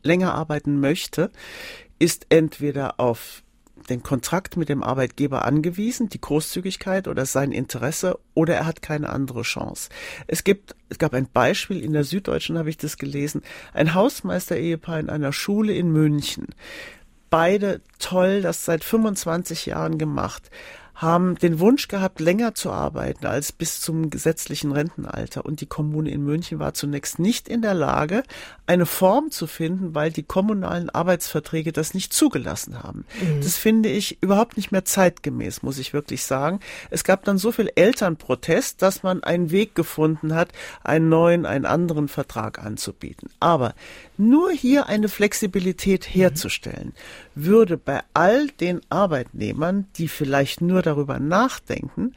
länger arbeiten möchte, ist entweder auf den Kontrakt mit dem Arbeitgeber angewiesen, die Großzügigkeit oder sein Interesse, oder er hat keine andere Chance. Es gibt, es gab ein Beispiel in der Süddeutschen, habe ich das gelesen, ein Hausmeister-Ehepaar in einer Schule in München beide toll, das seit 25 Jahren gemacht haben den Wunsch gehabt, länger zu arbeiten als bis zum gesetzlichen Rentenalter. Und die Kommune in München war zunächst nicht in der Lage, eine Form zu finden, weil die kommunalen Arbeitsverträge das nicht zugelassen haben. Mhm. Das finde ich überhaupt nicht mehr zeitgemäß, muss ich wirklich sagen. Es gab dann so viel Elternprotest, dass man einen Weg gefunden hat, einen neuen, einen anderen Vertrag anzubieten. Aber nur hier eine Flexibilität herzustellen, würde bei all den Arbeitnehmern, die vielleicht nur darüber nachdenken,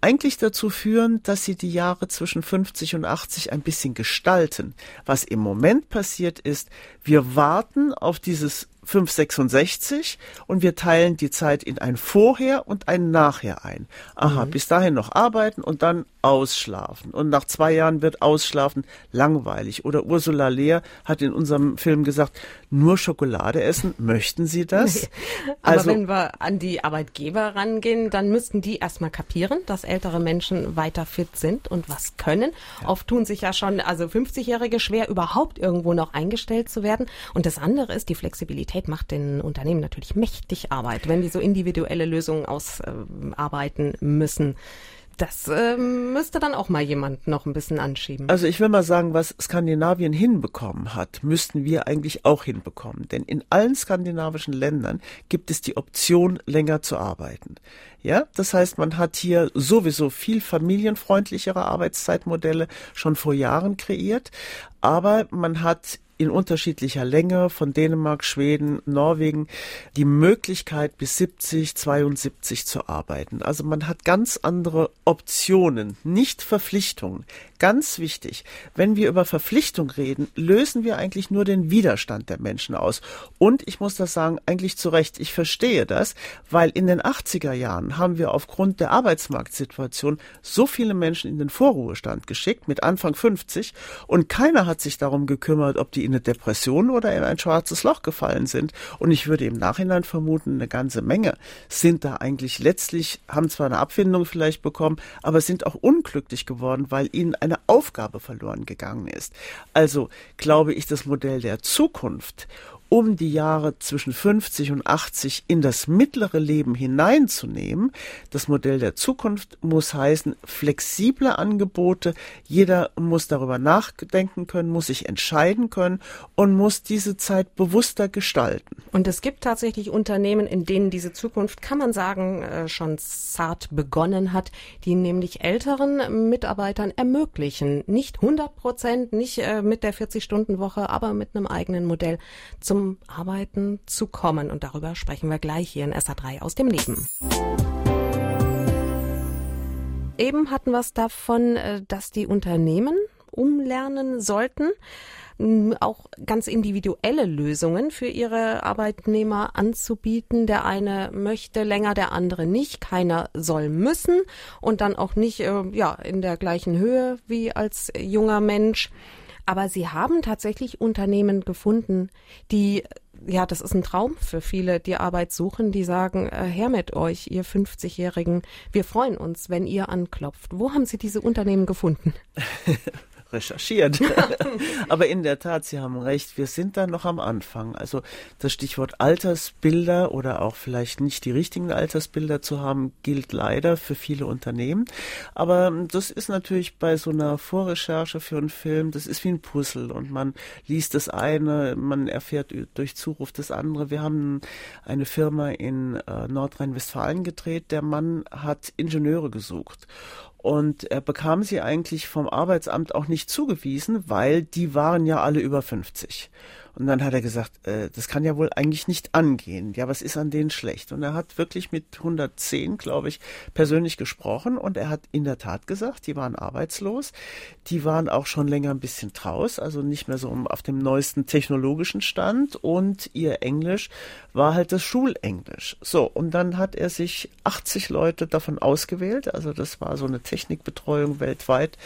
eigentlich dazu führen, dass sie die Jahre zwischen 50 und 80 ein bisschen gestalten. Was im Moment passiert ist, wir warten auf dieses 566 und wir teilen die Zeit in ein Vorher und ein Nachher ein. Aha, mhm. bis dahin noch arbeiten und dann ausschlafen. Und nach zwei Jahren wird Ausschlafen langweilig. Oder Ursula Lehr hat in unserem Film gesagt, nur Schokolade essen, möchten Sie das? Aber also, wenn wir an die Arbeitgeber rangehen, dann müssten die erstmal kapieren, dass ältere Menschen weiter fit sind und was können. Ja. Oft tun sich ja schon, also 50-Jährige schwer, überhaupt irgendwo noch eingestellt zu werden. Und das andere ist, die Flexibilität macht den Unternehmen natürlich mächtig Arbeit, wenn die so individuelle Lösungen ausarbeiten müssen. Das äh, müsste dann auch mal jemand noch ein bisschen anschieben. Also ich will mal sagen, was Skandinavien hinbekommen hat, müssten wir eigentlich auch hinbekommen. Denn in allen skandinavischen Ländern gibt es die Option, länger zu arbeiten. Ja, das heißt, man hat hier sowieso viel familienfreundlichere Arbeitszeitmodelle schon vor Jahren kreiert, aber man hat in unterschiedlicher Länge von Dänemark, Schweden, Norwegen die Möglichkeit bis 70, 72 zu arbeiten. Also man hat ganz andere Optionen, nicht Verpflichtungen. Ganz wichtig, wenn wir über Verpflichtung reden, lösen wir eigentlich nur den Widerstand der Menschen aus. Und ich muss das sagen, eigentlich zu Recht, ich verstehe das, weil in den 80er Jahren haben wir aufgrund der Arbeitsmarktsituation so viele Menschen in den Vorruhestand geschickt, mit Anfang 50, und keiner hat sich darum gekümmert, ob die in eine Depression oder in ein schwarzes Loch gefallen sind. Und ich würde im Nachhinein vermuten, eine ganze Menge sind da eigentlich letztlich, haben zwar eine Abfindung vielleicht bekommen, aber sind auch unglücklich geworden, weil ihnen eine Aufgabe verloren gegangen ist. Also glaube ich, das Modell der Zukunft um die Jahre zwischen 50 und 80 in das mittlere Leben hineinzunehmen. Das Modell der Zukunft muss heißen, flexible Angebote. Jeder muss darüber nachdenken können, muss sich entscheiden können und muss diese Zeit bewusster gestalten. Und es gibt tatsächlich Unternehmen, in denen diese Zukunft, kann man sagen, äh, schon zart begonnen hat, die nämlich älteren Mitarbeitern ermöglichen, nicht 100 Prozent, nicht äh, mit der 40-Stunden-Woche, aber mit einem eigenen Modell zum zum Arbeiten zu kommen. Und darüber sprechen wir gleich hier in SA3 aus dem Leben. Eben hatten wir es davon, äh, dass die Unternehmen umlernen sollten auch ganz individuelle Lösungen für ihre Arbeitnehmer anzubieten. Der eine möchte länger, der andere nicht. Keiner soll müssen und dann auch nicht äh, ja in der gleichen Höhe wie als junger Mensch. Aber sie haben tatsächlich Unternehmen gefunden, die ja, das ist ein Traum für viele, die Arbeit suchen, die sagen, äh, her mit euch, ihr 50-Jährigen, wir freuen uns, wenn ihr anklopft. Wo haben Sie diese Unternehmen gefunden? <laughs> recherchiert. <laughs> Aber in der Tat, Sie haben recht, wir sind da noch am Anfang. Also das Stichwort Altersbilder oder auch vielleicht nicht die richtigen Altersbilder zu haben, gilt leider für viele Unternehmen. Aber das ist natürlich bei so einer Vorrecherche für einen Film, das ist wie ein Puzzle und man liest das eine, man erfährt durch Zuruf das andere. Wir haben eine Firma in äh, Nordrhein-Westfalen gedreht. Der Mann hat Ingenieure gesucht und er bekam sie eigentlich vom Arbeitsamt auch nicht zugewiesen, weil die waren ja alle über 50. Und dann hat er gesagt, äh, das kann ja wohl eigentlich nicht angehen. Ja, was ist an denen schlecht? Und er hat wirklich mit 110, glaube ich, persönlich gesprochen und er hat in der Tat gesagt, die waren arbeitslos. Die waren auch schon länger ein bisschen draus, also nicht mehr so auf dem neuesten technologischen Stand und ihr Englisch war halt das Schulenglisch. So, und dann hat er sich 80 Leute davon ausgewählt, also das war so eine Technikbetreuung weltweit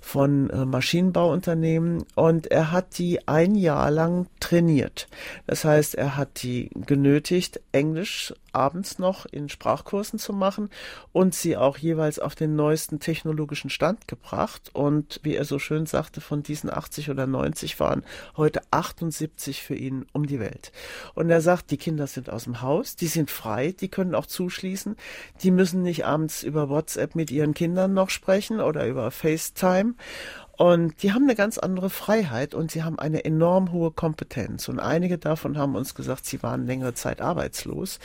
von äh, Maschinenbauunternehmen und er hat die ein Jahr lang trainiert. Das heißt, er hat die genötigt, Englisch abends noch in Sprachkursen zu machen und sie auch jeweils auf den neuesten technologischen Stand gebracht. Und wie er so schön sagte, von diesen 80 oder 90 waren heute 78 für ihn um die Welt. Und er sagt, die Kinder sind aus dem Haus, die sind frei, die können auch zuschließen, die müssen nicht abends über WhatsApp mit ihren Kindern noch sprechen oder über FaceTime. Und die haben eine ganz andere Freiheit und sie haben eine enorm hohe Kompetenz. Und einige davon haben uns gesagt, sie waren längere Zeit arbeitslos.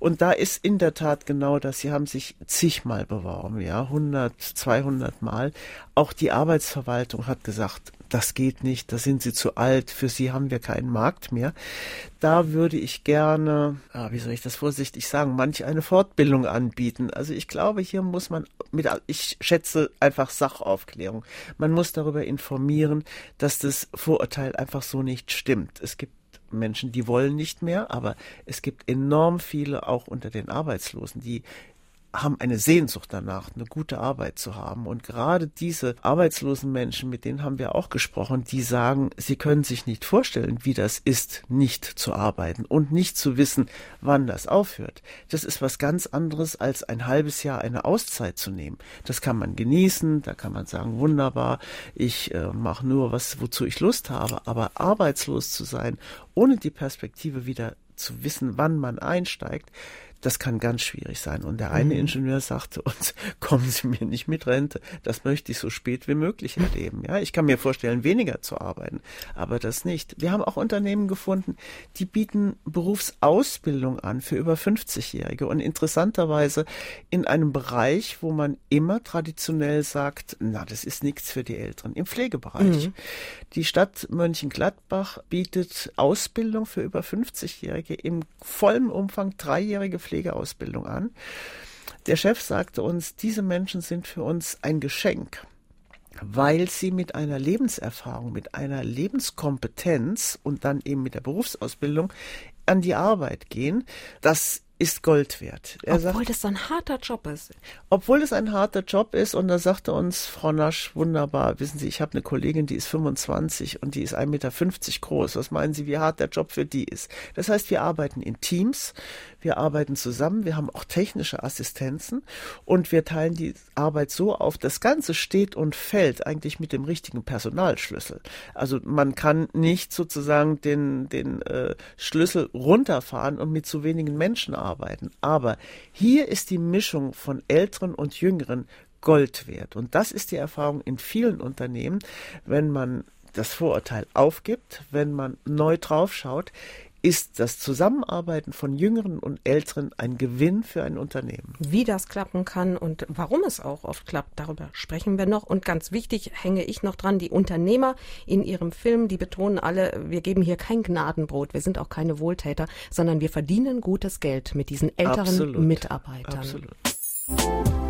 Und da ist in der Tat genau das. Sie haben sich zigmal beworben, ja, 100, 200 Mal. Auch die Arbeitsverwaltung hat gesagt, das geht nicht, da sind sie zu alt, für sie haben wir keinen Markt mehr. Da würde ich gerne, ah, wie soll ich das vorsichtig sagen, manch eine Fortbildung anbieten. Also ich glaube, hier muss man mit, ich schätze einfach Sachaufklärung. Man muss darüber informieren, dass das Vorurteil einfach so nicht stimmt. Es gibt Menschen, die wollen nicht mehr, aber es gibt enorm viele auch unter den Arbeitslosen, die haben eine Sehnsucht danach, eine gute Arbeit zu haben. Und gerade diese arbeitslosen Menschen, mit denen haben wir auch gesprochen, die sagen, sie können sich nicht vorstellen, wie das ist, nicht zu arbeiten und nicht zu wissen, wann das aufhört. Das ist was ganz anderes, als ein halbes Jahr eine Auszeit zu nehmen. Das kann man genießen, da kann man sagen, wunderbar, ich äh, mache nur was, wozu ich Lust habe. Aber arbeitslos zu sein, ohne die Perspektive wieder zu wissen, wann man einsteigt, das kann ganz schwierig sein. Und der eine mhm. Ingenieur sagte uns, <laughs> kommen Sie mir nicht mit Rente. Das möchte ich so spät wie möglich erleben. Ja, ich kann mir vorstellen, weniger zu arbeiten, aber das nicht. Wir haben auch Unternehmen gefunden, die bieten Berufsausbildung an für über 50-Jährige und interessanterweise in einem Bereich, wo man immer traditionell sagt, na, das ist nichts für die Älteren, im Pflegebereich. Mhm. Die Stadt Mönchengladbach bietet Ausbildung für über 50-Jährige im vollen Umfang dreijährige Pflege Pflegeausbildung an. Der Chef sagte uns, diese Menschen sind für uns ein Geschenk weil sie mit einer Lebenserfahrung, mit einer Lebenskompetenz und dann eben mit der Berufsausbildung an die Arbeit gehen. Das ist Gold wert. Er obwohl sagt, das so ein harter Job ist. Obwohl es ein harter Job ist und da sagte uns Frau Nasch wunderbar, wissen Sie, ich habe eine Kollegin, die ist 25 und die ist 1,50 Meter groß. Was meinen Sie, wie hart der Job für die ist? Das heißt, wir arbeiten in Teams, wir arbeiten zusammen, wir haben auch technische Assistenzen und wir teilen die Arbeit so auf, das Ganze steht und fällt eigentlich mit dem richtigen Personalschlüssel. Also man kann nicht sozusagen den, den äh, Schlüssel runterfahren und mit zu wenigen Menschen arbeiten arbeiten. Aber hier ist die Mischung von Älteren und Jüngeren Gold wert. Und das ist die Erfahrung in vielen Unternehmen, wenn man das Vorurteil aufgibt, wenn man neu draufschaut, ist das Zusammenarbeiten von Jüngeren und Älteren ein Gewinn für ein Unternehmen. Wie das klappen kann und warum es auch oft klappt, darüber sprechen wir noch. Und ganz wichtig hänge ich noch dran, die Unternehmer in ihrem Film, die betonen alle, wir geben hier kein Gnadenbrot, wir sind auch keine Wohltäter, sondern wir verdienen gutes Geld mit diesen älteren Absolut. Mitarbeitern. Absolut.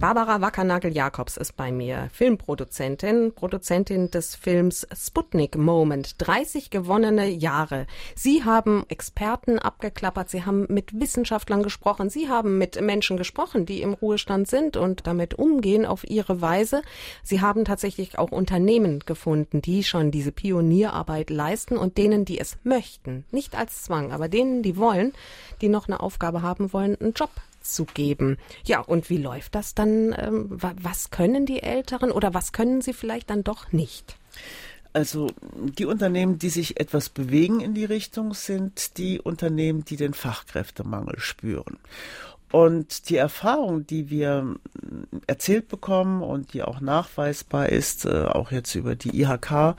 Barbara Wackernagel-Jakobs ist bei mir, Filmproduzentin, Produzentin des Films Sputnik Moment, 30 gewonnene Jahre. Sie haben Experten abgeklappert, Sie haben mit Wissenschaftlern gesprochen, Sie haben mit Menschen gesprochen, die im Ruhestand sind und damit umgehen auf ihre Weise. Sie haben tatsächlich auch Unternehmen gefunden, die schon diese Pionierarbeit leisten und denen, die es möchten, nicht als Zwang, aber denen, die wollen, die noch eine Aufgabe haben wollen, einen Job zu geben. Ja, und wie läuft das dann? Ähm, was können die Älteren oder was können sie vielleicht dann doch nicht? Also die Unternehmen, die sich etwas bewegen in die Richtung, sind die Unternehmen, die den Fachkräftemangel spüren. Und die Erfahrung, die wir erzählt bekommen und die auch nachweisbar ist, äh, auch jetzt über die IHK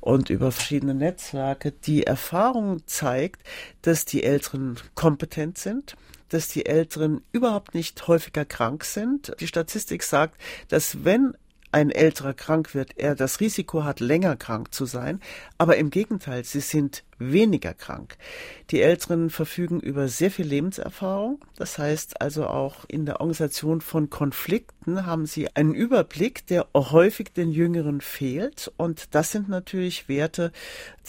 und über verschiedene Netzwerke, die Erfahrung zeigt, dass die Älteren kompetent sind, dass die Älteren überhaupt nicht häufiger krank sind. Die Statistik sagt, dass wenn ein älterer krank wird, er das Risiko hat, länger krank zu sein. Aber im Gegenteil, sie sind weniger krank. Die Älteren verfügen über sehr viel Lebenserfahrung. Das heißt also auch in der Organisation von Konflikten haben sie einen Überblick, der häufig den Jüngeren fehlt. Und das sind natürlich Werte,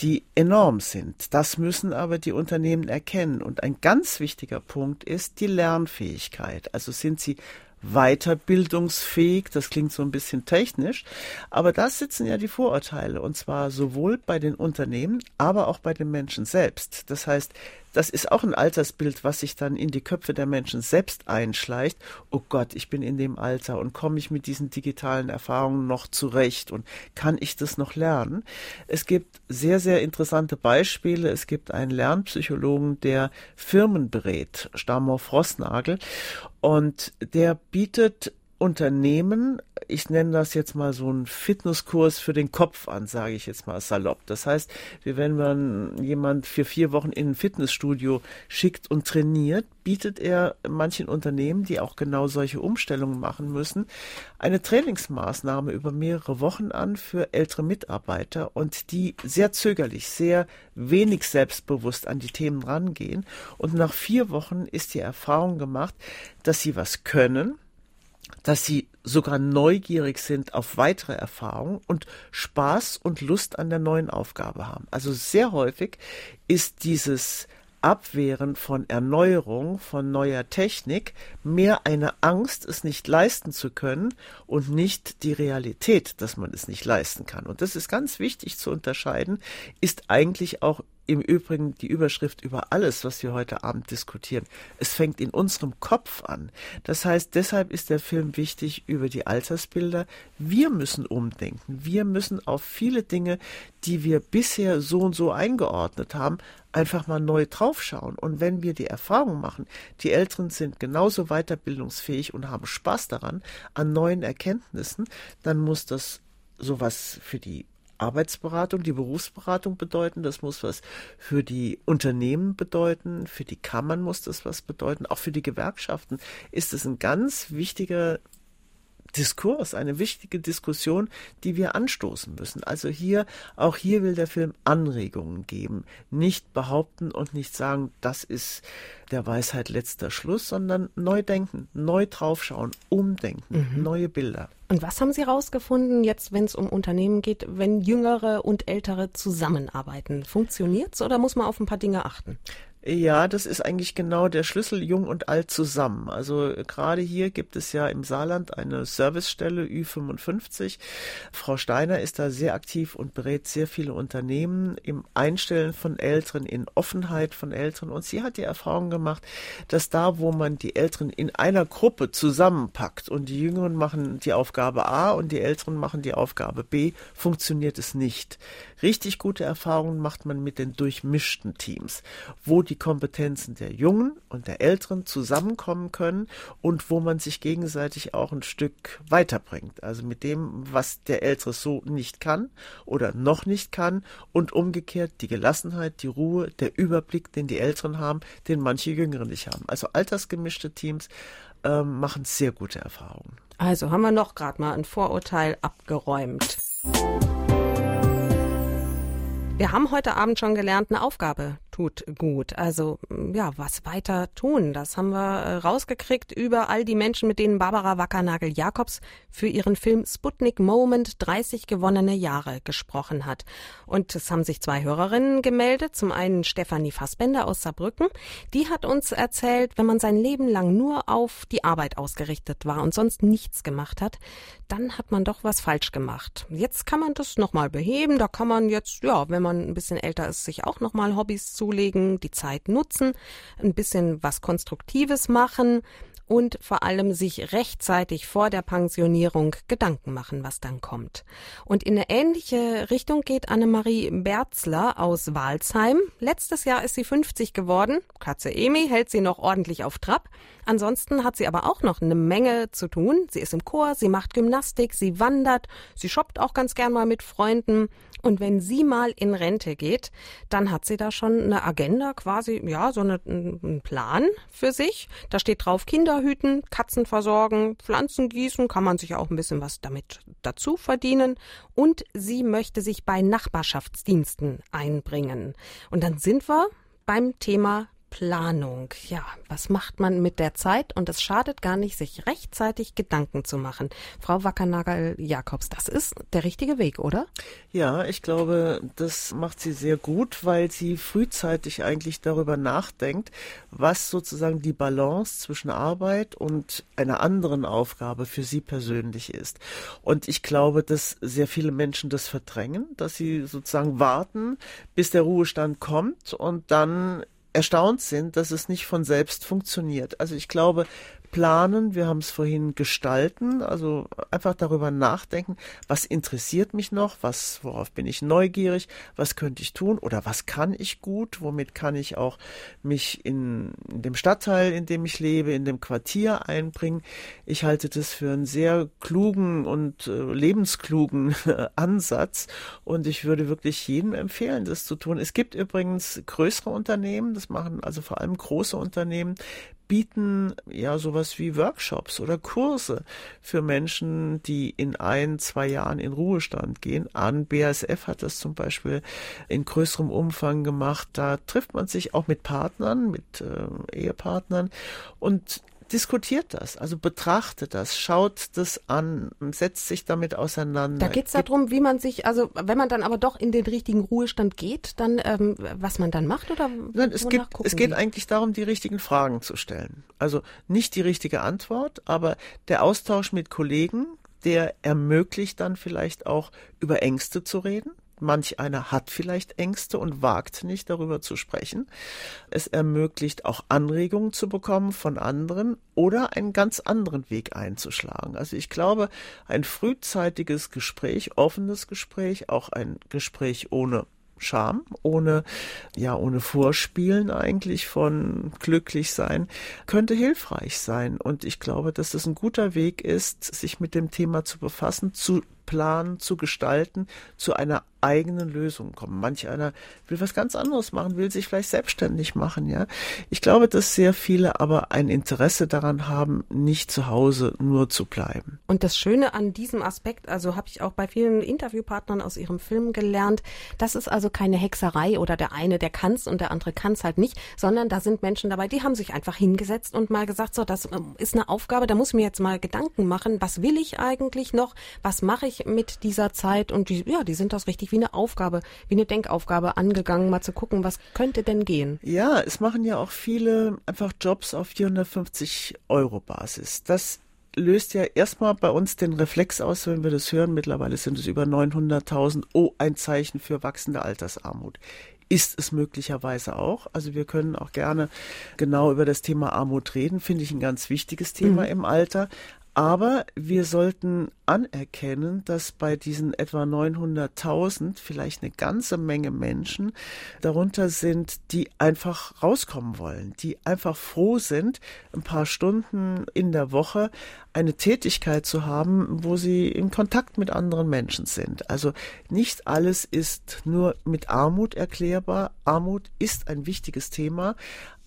die enorm sind. Das müssen aber die Unternehmen erkennen. Und ein ganz wichtiger Punkt ist die Lernfähigkeit. Also sind sie weiterbildungsfähig. Das klingt so ein bisschen technisch, aber da sitzen ja die Vorurteile und zwar sowohl bei den Unternehmen, aber auch bei den Menschen selbst. Das heißt, das ist auch ein Altersbild, was sich dann in die Köpfe der Menschen selbst einschleicht. Oh Gott, ich bin in dem Alter und komme ich mit diesen digitalen Erfahrungen noch zurecht und kann ich das noch lernen? Es gibt sehr, sehr interessante Beispiele. Es gibt einen Lernpsychologen, der Firmen berät, Stammer Frostnagel, und der bietet Unternehmen, ich nenne das jetzt mal so einen Fitnesskurs für den Kopf an, sage ich jetzt mal salopp. Das heißt, wenn man jemand für vier Wochen in ein Fitnessstudio schickt und trainiert, bietet er manchen Unternehmen, die auch genau solche Umstellungen machen müssen, eine Trainingsmaßnahme über mehrere Wochen an für ältere Mitarbeiter und die sehr zögerlich, sehr wenig selbstbewusst an die Themen rangehen. Und nach vier Wochen ist die Erfahrung gemacht, dass sie was können, dass sie sogar neugierig sind auf weitere Erfahrungen und Spaß und Lust an der neuen Aufgabe haben. Also sehr häufig ist dieses Abwehren von Erneuerung, von neuer Technik mehr eine Angst, es nicht leisten zu können und nicht die Realität, dass man es nicht leisten kann. Und das ist ganz wichtig zu unterscheiden, ist eigentlich auch im Übrigen die Überschrift über alles, was wir heute Abend diskutieren. Es fängt in unserem Kopf an. Das heißt, deshalb ist der Film wichtig über die Altersbilder. Wir müssen umdenken. Wir müssen auf viele Dinge, die wir bisher so und so eingeordnet haben, einfach mal neu draufschauen. Und wenn wir die Erfahrung machen, die Älteren sind genauso weiterbildungsfähig und haben Spaß daran, an neuen Erkenntnissen, dann muss das sowas für die Arbeitsberatung, die Berufsberatung bedeuten, das muss was für die Unternehmen bedeuten, für die Kammern muss das was bedeuten, auch für die Gewerkschaften ist es ein ganz wichtiger Diskurs, eine wichtige Diskussion, die wir anstoßen müssen. Also hier, auch hier will der Film Anregungen geben. Nicht behaupten und nicht sagen, das ist der Weisheit letzter Schluss, sondern neu denken, neu draufschauen, umdenken, mhm. neue Bilder. Und was haben Sie herausgefunden jetzt, wenn es um Unternehmen geht, wenn Jüngere und Ältere zusammenarbeiten? Funktioniert's oder muss man auf ein paar Dinge achten? Ja, das ist eigentlich genau der Schlüssel jung und alt zusammen. Also gerade hier gibt es ja im Saarland eine Servicestelle Ü55. Frau Steiner ist da sehr aktiv und berät sehr viele Unternehmen im Einstellen von Älteren, in Offenheit von Älteren. Und sie hat die Erfahrung gemacht, dass da, wo man die Älteren in einer Gruppe zusammenpackt und die Jüngeren machen die Aufgabe A und die Älteren machen die Aufgabe B, funktioniert es nicht. Richtig gute Erfahrungen macht man mit den durchmischten Teams, wo die Kompetenzen der Jungen und der Älteren zusammenkommen können und wo man sich gegenseitig auch ein Stück weiterbringt. Also mit dem, was der Ältere so nicht kann oder noch nicht kann und umgekehrt die Gelassenheit, die Ruhe, der Überblick, den die Älteren haben, den manche Jüngere nicht haben. Also altersgemischte Teams äh, machen sehr gute Erfahrungen. Also haben wir noch gerade mal ein Vorurteil abgeräumt. Wir haben heute Abend schon gelernt, eine Aufgabe, tut gut. Also ja, was weiter tun, das haben wir äh, rausgekriegt über all die Menschen, mit denen Barbara Wackernagel-Jakobs für ihren Film Sputnik Moment 30 gewonnene Jahre gesprochen hat. Und es haben sich zwei Hörerinnen gemeldet. Zum einen Stefanie Fassbender aus Saarbrücken. Die hat uns erzählt, wenn man sein Leben lang nur auf die Arbeit ausgerichtet war und sonst nichts gemacht hat, dann hat man doch was falsch gemacht. Jetzt kann man das nochmal beheben. Da kann man jetzt, ja, wenn man ein bisschen älter ist, sich auch nochmal Hobbys zulegen, die Zeit nutzen, ein bisschen was Konstruktives machen und vor allem sich rechtzeitig vor der Pensionierung Gedanken machen, was dann kommt. Und in eine ähnliche Richtung geht Annemarie Berzler aus Walsheim. Letztes Jahr ist sie 50 geworden. Katze Emi hält sie noch ordentlich auf Trab. Ansonsten hat sie aber auch noch eine Menge zu tun. Sie ist im Chor, sie macht Gymnastik, sie wandert, sie shoppt auch ganz gern mal mit Freunden. Und wenn sie mal in Rente geht, dann hat sie da schon eine Agenda quasi, ja, so eine, einen Plan für sich. Da steht drauf Kinder hüten, Katzen versorgen, Pflanzen gießen, kann man sich auch ein bisschen was damit dazu verdienen. Und sie möchte sich bei Nachbarschaftsdiensten einbringen. Und dann sind wir beim Thema Planung. Ja, was macht man mit der Zeit? Und es schadet gar nicht, sich rechtzeitig Gedanken zu machen. Frau Wackernagel-Jakobs, das ist der richtige Weg, oder? Ja, ich glaube, das macht sie sehr gut, weil sie frühzeitig eigentlich darüber nachdenkt, was sozusagen die Balance zwischen Arbeit und einer anderen Aufgabe für sie persönlich ist. Und ich glaube, dass sehr viele Menschen das verdrängen, dass sie sozusagen warten, bis der Ruhestand kommt und dann erstaunt sind, dass es nicht von selbst funktioniert. Also ich glaube, planen, wir haben es vorhin gestalten, also einfach darüber nachdenken, was interessiert mich noch, was, worauf bin ich neugierig, was könnte ich tun oder was kann ich gut, womit kann ich auch mich in, in dem Stadtteil, in dem ich lebe, in dem Quartier einbringen. Ich halte das für einen sehr klugen und äh, lebensklugen <laughs> Ansatz und ich würde wirklich jedem empfehlen, das zu tun. Es gibt übrigens größere Unternehmen, das machen also vor allem große Unternehmen, bieten ja sowas wie Workshops oder Kurse für Menschen, die in ein, zwei Jahren in Ruhestand gehen an. BASF hat das zum Beispiel in größerem Umfang gemacht. Da trifft man sich auch mit Partnern, mit äh, Ehepartnern und diskutiert das, also betrachtet das, schaut das an, setzt sich damit auseinander. Da geht es darum, wie man sich, also wenn man dann aber doch in den richtigen Ruhestand geht, dann ähm, was man dann macht oder Nein, es geht, es geht eigentlich darum, die richtigen Fragen zu stellen. Also nicht die richtige Antwort, aber der Austausch mit Kollegen, der ermöglicht dann vielleicht auch über Ängste zu reden Manch einer hat vielleicht Ängste und wagt nicht darüber zu sprechen. Es ermöglicht auch Anregungen zu bekommen von anderen oder einen ganz anderen Weg einzuschlagen. Also ich glaube, ein frühzeitiges Gespräch, offenes Gespräch, auch ein Gespräch ohne Scham, ohne, ja, ohne Vorspielen eigentlich von glücklich sein, könnte hilfreich sein. Und ich glaube, dass es ein guter Weg ist, sich mit dem Thema zu befassen, zu planen, zu gestalten, zu einer eigenen Lösung kommen. Manch einer will was ganz anderes machen, will sich vielleicht selbstständig machen, ja. Ich glaube, dass sehr viele aber ein Interesse daran haben, nicht zu Hause nur zu bleiben. Und das Schöne an diesem Aspekt, also habe ich auch bei vielen Interviewpartnern aus ihrem Film gelernt, das ist also keine Hexerei oder der eine, der kann's und der andere kann's halt nicht, sondern da sind Menschen dabei, die haben sich einfach hingesetzt und mal gesagt, so, das ähm, ist eine Aufgabe, da muss ich mir jetzt mal Gedanken machen, was will ich eigentlich noch, was mache ich mit dieser Zeit und die, ja, die sind das richtig wie eine Aufgabe, wie eine Denkaufgabe angegangen, mal zu gucken, was könnte denn gehen? Ja, es machen ja auch viele einfach Jobs auf 450 Euro Basis. Das löst ja erstmal bei uns den Reflex aus, wenn wir das hören. Mittlerweile sind es über 900.000. Oh, ein Zeichen für wachsende Altersarmut ist es möglicherweise auch. Also wir können auch gerne genau über das Thema Armut reden, finde ich ein ganz wichtiges Thema mhm. im Alter. Aber wir sollten anerkennen, dass bei diesen etwa 900.000 vielleicht eine ganze Menge Menschen darunter sind, die einfach rauskommen wollen, die einfach froh sind, ein paar Stunden in der Woche eine Tätigkeit zu haben, wo sie in Kontakt mit anderen Menschen sind. Also nicht alles ist nur mit Armut erklärbar. Armut ist ein wichtiges Thema,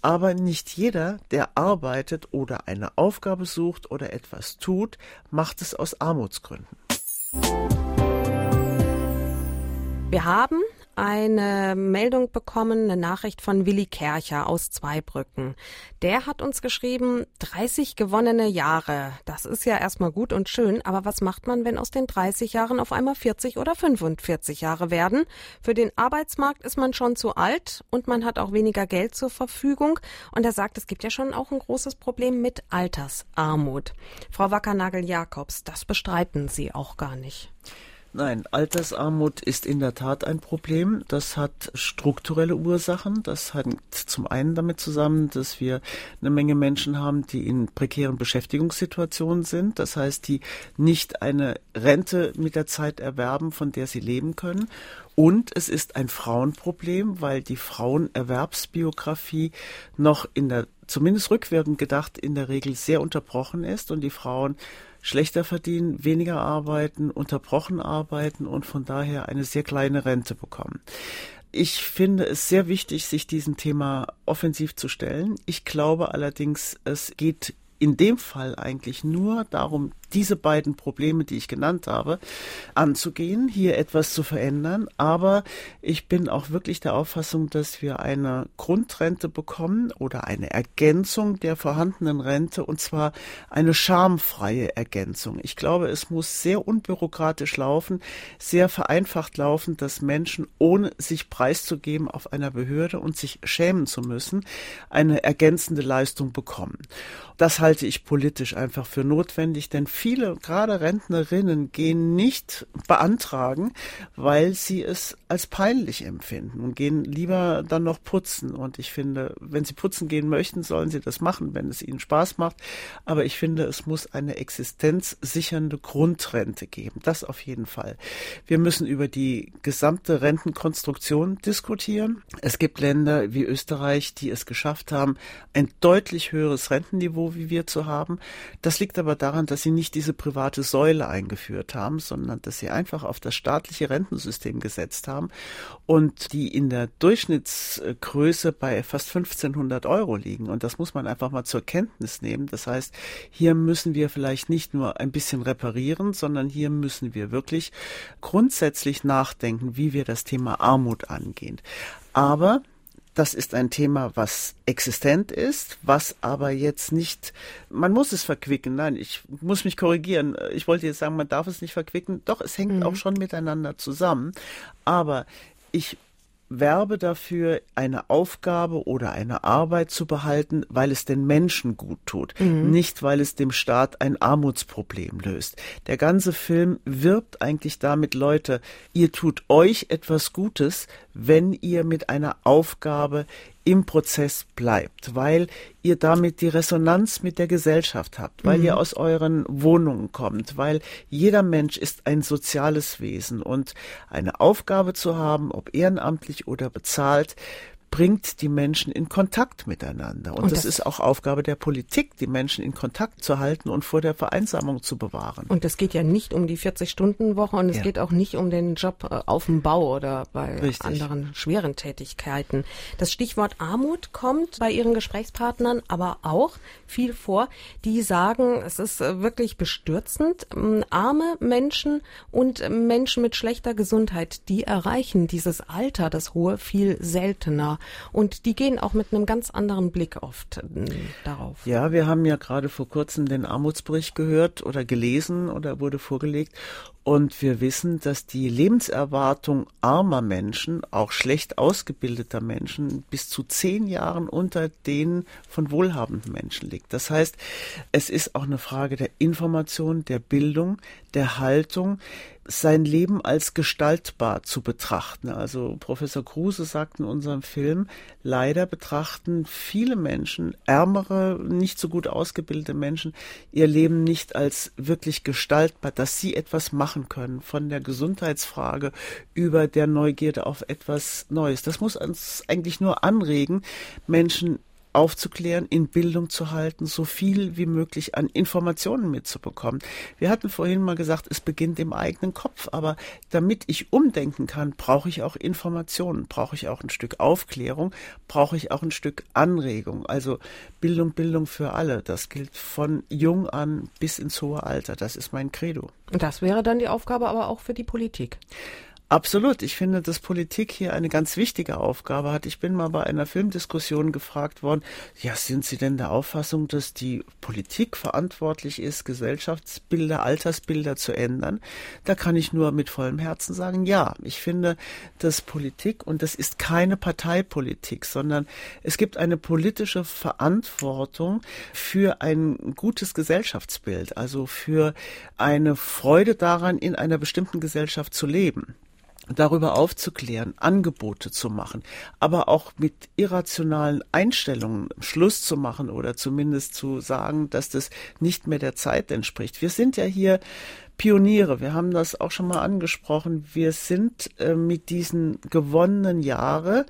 aber nicht jeder, der arbeitet oder eine Aufgabe sucht oder etwas tut, macht es aus Armutsgründen. Wir haben eine Meldung bekommen, eine Nachricht von Willi Kercher aus Zweibrücken. Der hat uns geschrieben, 30 gewonnene Jahre. Das ist ja erstmal gut und schön, aber was macht man, wenn aus den 30 Jahren auf einmal 40 oder 45 Jahre werden? Für den Arbeitsmarkt ist man schon zu alt und man hat auch weniger Geld zur Verfügung. Und er sagt, es gibt ja schon auch ein großes Problem mit Altersarmut. Frau Wackernagel-Jakobs, das bestreiten Sie auch gar nicht. Nein, Altersarmut ist in der Tat ein Problem. Das hat strukturelle Ursachen. Das hängt zum einen damit zusammen, dass wir eine Menge Menschen haben, die in prekären Beschäftigungssituationen sind. Das heißt, die nicht eine Rente mit der Zeit erwerben, von der sie leben können. Und es ist ein Frauenproblem, weil die Frauenerwerbsbiografie noch in der, zumindest rückwirkend gedacht, in der Regel sehr unterbrochen ist und die Frauen schlechter verdienen, weniger arbeiten, unterbrochen arbeiten und von daher eine sehr kleine Rente bekommen. Ich finde es sehr wichtig, sich diesem Thema offensiv zu stellen. Ich glaube allerdings, es geht in dem Fall eigentlich nur darum, diese beiden Probleme, die ich genannt habe, anzugehen, hier etwas zu verändern. Aber ich bin auch wirklich der Auffassung, dass wir eine Grundrente bekommen oder eine Ergänzung der vorhandenen Rente und zwar eine schamfreie Ergänzung. Ich glaube, es muss sehr unbürokratisch laufen, sehr vereinfacht laufen, dass Menschen, ohne sich preiszugeben auf einer Behörde und sich schämen zu müssen, eine ergänzende Leistung bekommen. Das halte ich politisch einfach für notwendig, denn viele, gerade Rentnerinnen, gehen nicht beantragen, weil sie es als peinlich empfinden und gehen lieber dann noch putzen. Und ich finde, wenn sie putzen gehen möchten, sollen sie das machen, wenn es ihnen Spaß macht. Aber ich finde, es muss eine existenzsichernde Grundrente geben. Das auf jeden Fall. Wir müssen über die gesamte Rentenkonstruktion diskutieren. Es gibt Länder wie Österreich, die es geschafft haben, ein deutlich höheres Rentenniveau wie wir zu haben. Das liegt aber daran, dass sie nicht diese private Säule eingeführt haben, sondern dass sie einfach auf das staatliche Rentensystem gesetzt haben und die in der Durchschnittsgröße bei fast 1500 Euro liegen. Und das muss man einfach mal zur Kenntnis nehmen. Das heißt, hier müssen wir vielleicht nicht nur ein bisschen reparieren, sondern hier müssen wir wirklich grundsätzlich nachdenken, wie wir das Thema Armut angehen. Aber das ist ein Thema, was existent ist, was aber jetzt nicht, man muss es verquicken. Nein, ich muss mich korrigieren. Ich wollte jetzt sagen, man darf es nicht verquicken. Doch, es hängt mhm. auch schon miteinander zusammen. Aber ich werbe dafür, eine Aufgabe oder eine Arbeit zu behalten, weil es den Menschen gut tut, mhm. nicht weil es dem Staat ein Armutsproblem löst. Der ganze Film wirbt eigentlich damit, Leute, ihr tut euch etwas Gutes, wenn ihr mit einer Aufgabe im Prozess bleibt, weil ihr damit die Resonanz mit der Gesellschaft habt, weil mhm. ihr aus euren Wohnungen kommt, weil jeder Mensch ist ein soziales Wesen und eine Aufgabe zu haben, ob ehrenamtlich oder bezahlt, bringt die Menschen in Kontakt miteinander. Und, und das, das, ist auch Aufgabe der Politik, die Menschen in Kontakt zu halten und vor der Vereinsamung zu bewahren. Und es geht ja nicht um die 40-Stunden-Woche und es ja. geht auch nicht um den Job äh, auf dem Bau oder bei Richtig. anderen schweren Tätigkeiten. Das Stichwort Armut kommt bei Ihren Gesprächspartnern aber auch viel vor. Die sagen, es ist äh, wirklich bestürzend. Arme Menschen und Menschen mit schlechter Gesundheit, die erreichen dieses Alter, das hohe, viel seltener. Und die gehen auch mit einem ganz anderen Blick oft äh, darauf. Ja, wir haben ja gerade vor kurzem den Armutsbericht gehört oder gelesen oder wurde vorgelegt. Und wir wissen, dass die Lebenserwartung armer Menschen, auch schlecht ausgebildeter Menschen, bis zu zehn Jahren unter denen von wohlhabenden Menschen liegt. Das heißt, es ist auch eine Frage der Information, der Bildung, der Haltung, sein Leben als gestaltbar zu betrachten. Also Professor Kruse sagt in unserem Film, leider betrachten viele Menschen, ärmere, nicht so gut ausgebildete Menschen, ihr Leben nicht als wirklich gestaltbar, dass sie etwas machen können, von der Gesundheitsfrage über der Neugierde auf etwas Neues. Das muss uns eigentlich nur anregen, Menschen aufzuklären, in Bildung zu halten, so viel wie möglich an Informationen mitzubekommen. Wir hatten vorhin mal gesagt, es beginnt im eigenen Kopf, aber damit ich umdenken kann, brauche ich auch Informationen, brauche ich auch ein Stück Aufklärung, brauche ich auch ein Stück Anregung. Also Bildung, Bildung für alle. Das gilt von jung an bis ins hohe Alter. Das ist mein Credo. Und das wäre dann die Aufgabe aber auch für die Politik. Absolut. Ich finde, dass Politik hier eine ganz wichtige Aufgabe hat. Ich bin mal bei einer Filmdiskussion gefragt worden, ja, sind Sie denn der Auffassung, dass die Politik verantwortlich ist, Gesellschaftsbilder, Altersbilder zu ändern? Da kann ich nur mit vollem Herzen sagen, ja. Ich finde, dass Politik, und das ist keine Parteipolitik, sondern es gibt eine politische Verantwortung für ein gutes Gesellschaftsbild, also für eine Freude daran, in einer bestimmten Gesellschaft zu leben darüber aufzuklären, Angebote zu machen, aber auch mit irrationalen Einstellungen Schluss zu machen oder zumindest zu sagen, dass das nicht mehr der Zeit entspricht. Wir sind ja hier Pioniere, wir haben das auch schon mal angesprochen. Wir sind äh, mit diesen gewonnenen Jahre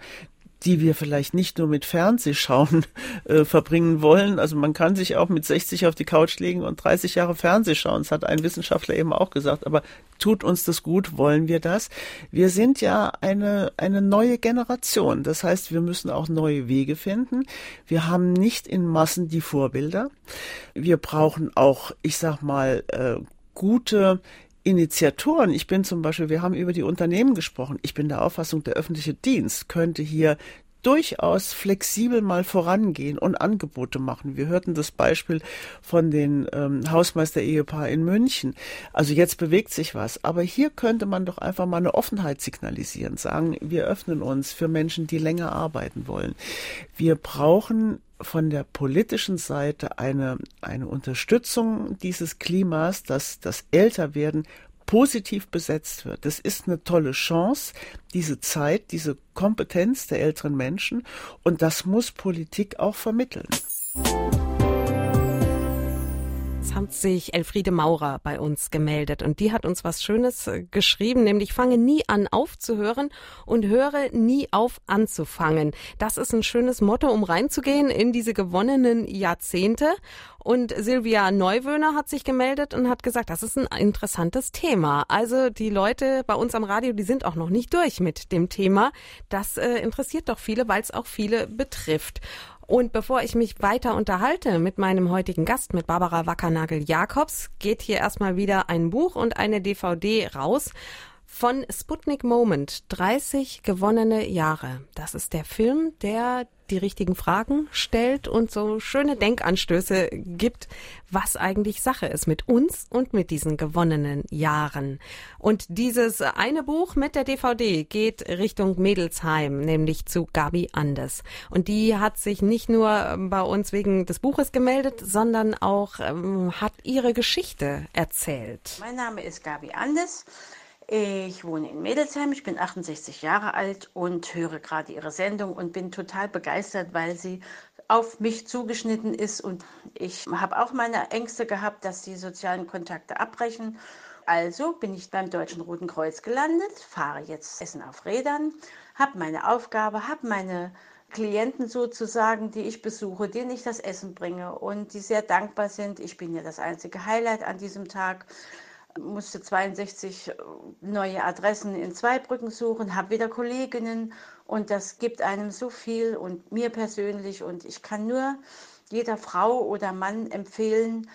die wir vielleicht nicht nur mit Fernsehschauen <laughs> äh, verbringen wollen. Also man kann sich auch mit 60 auf die Couch legen und 30 Jahre Fernseh schauen. Das hat ein Wissenschaftler eben auch gesagt. Aber tut uns das gut? Wollen wir das? Wir sind ja eine, eine neue Generation. Das heißt, wir müssen auch neue Wege finden. Wir haben nicht in Massen die Vorbilder. Wir brauchen auch, ich sag mal, äh, gute Initiatoren, ich bin zum Beispiel, wir haben über die Unternehmen gesprochen, ich bin der Auffassung, der öffentliche Dienst könnte hier durchaus flexibel mal vorangehen und Angebote machen. Wir hörten das Beispiel von den ähm, Hausmeister-Ehepaar in München. Also jetzt bewegt sich was. Aber hier könnte man doch einfach mal eine Offenheit signalisieren, sagen, wir öffnen uns für Menschen, die länger arbeiten wollen. Wir brauchen von der politischen Seite eine, eine Unterstützung dieses Klimas, dass das Älterwerden positiv besetzt wird. Das ist eine tolle Chance, diese Zeit, diese Kompetenz der älteren Menschen und das muss Politik auch vermitteln hat sich Elfriede Maurer bei uns gemeldet und die hat uns was Schönes äh, geschrieben, nämlich fange nie an aufzuhören und höre nie auf anzufangen. Das ist ein schönes Motto, um reinzugehen in diese gewonnenen Jahrzehnte. Und Silvia Neuwöhner hat sich gemeldet und hat gesagt, das ist ein interessantes Thema. Also die Leute bei uns am Radio, die sind auch noch nicht durch mit dem Thema. Das äh, interessiert doch viele, weil es auch viele betrifft. Und bevor ich mich weiter unterhalte mit meinem heutigen Gast, mit Barbara Wackernagel-Jakobs, geht hier erstmal wieder ein Buch und eine DVD raus von Sputnik Moment, 30 gewonnene Jahre. Das ist der Film, der die richtigen Fragen stellt und so schöne Denkanstöße gibt, was eigentlich Sache ist mit uns und mit diesen gewonnenen Jahren. Und dieses eine Buch mit der DVD geht Richtung Mädelsheim, nämlich zu Gabi Andes. Und die hat sich nicht nur bei uns wegen des Buches gemeldet, sondern auch ähm, hat ihre Geschichte erzählt. Mein Name ist Gabi Andes. Ich wohne in Mädelsheim, ich bin 68 Jahre alt und höre gerade Ihre Sendung und bin total begeistert, weil sie auf mich zugeschnitten ist. Und ich habe auch meine Ängste gehabt, dass die sozialen Kontakte abbrechen. Also bin ich beim Deutschen Roten Kreuz gelandet, fahre jetzt Essen auf Rädern, habe meine Aufgabe, habe meine Klienten sozusagen, die ich besuche, denen ich das Essen bringe und die sehr dankbar sind. Ich bin ja das einzige Highlight an diesem Tag musste 62 neue Adressen in Zweibrücken suchen, habe wieder Kolleginnen und das gibt einem so viel und mir persönlich und ich kann nur jeder Frau oder Mann empfehlen,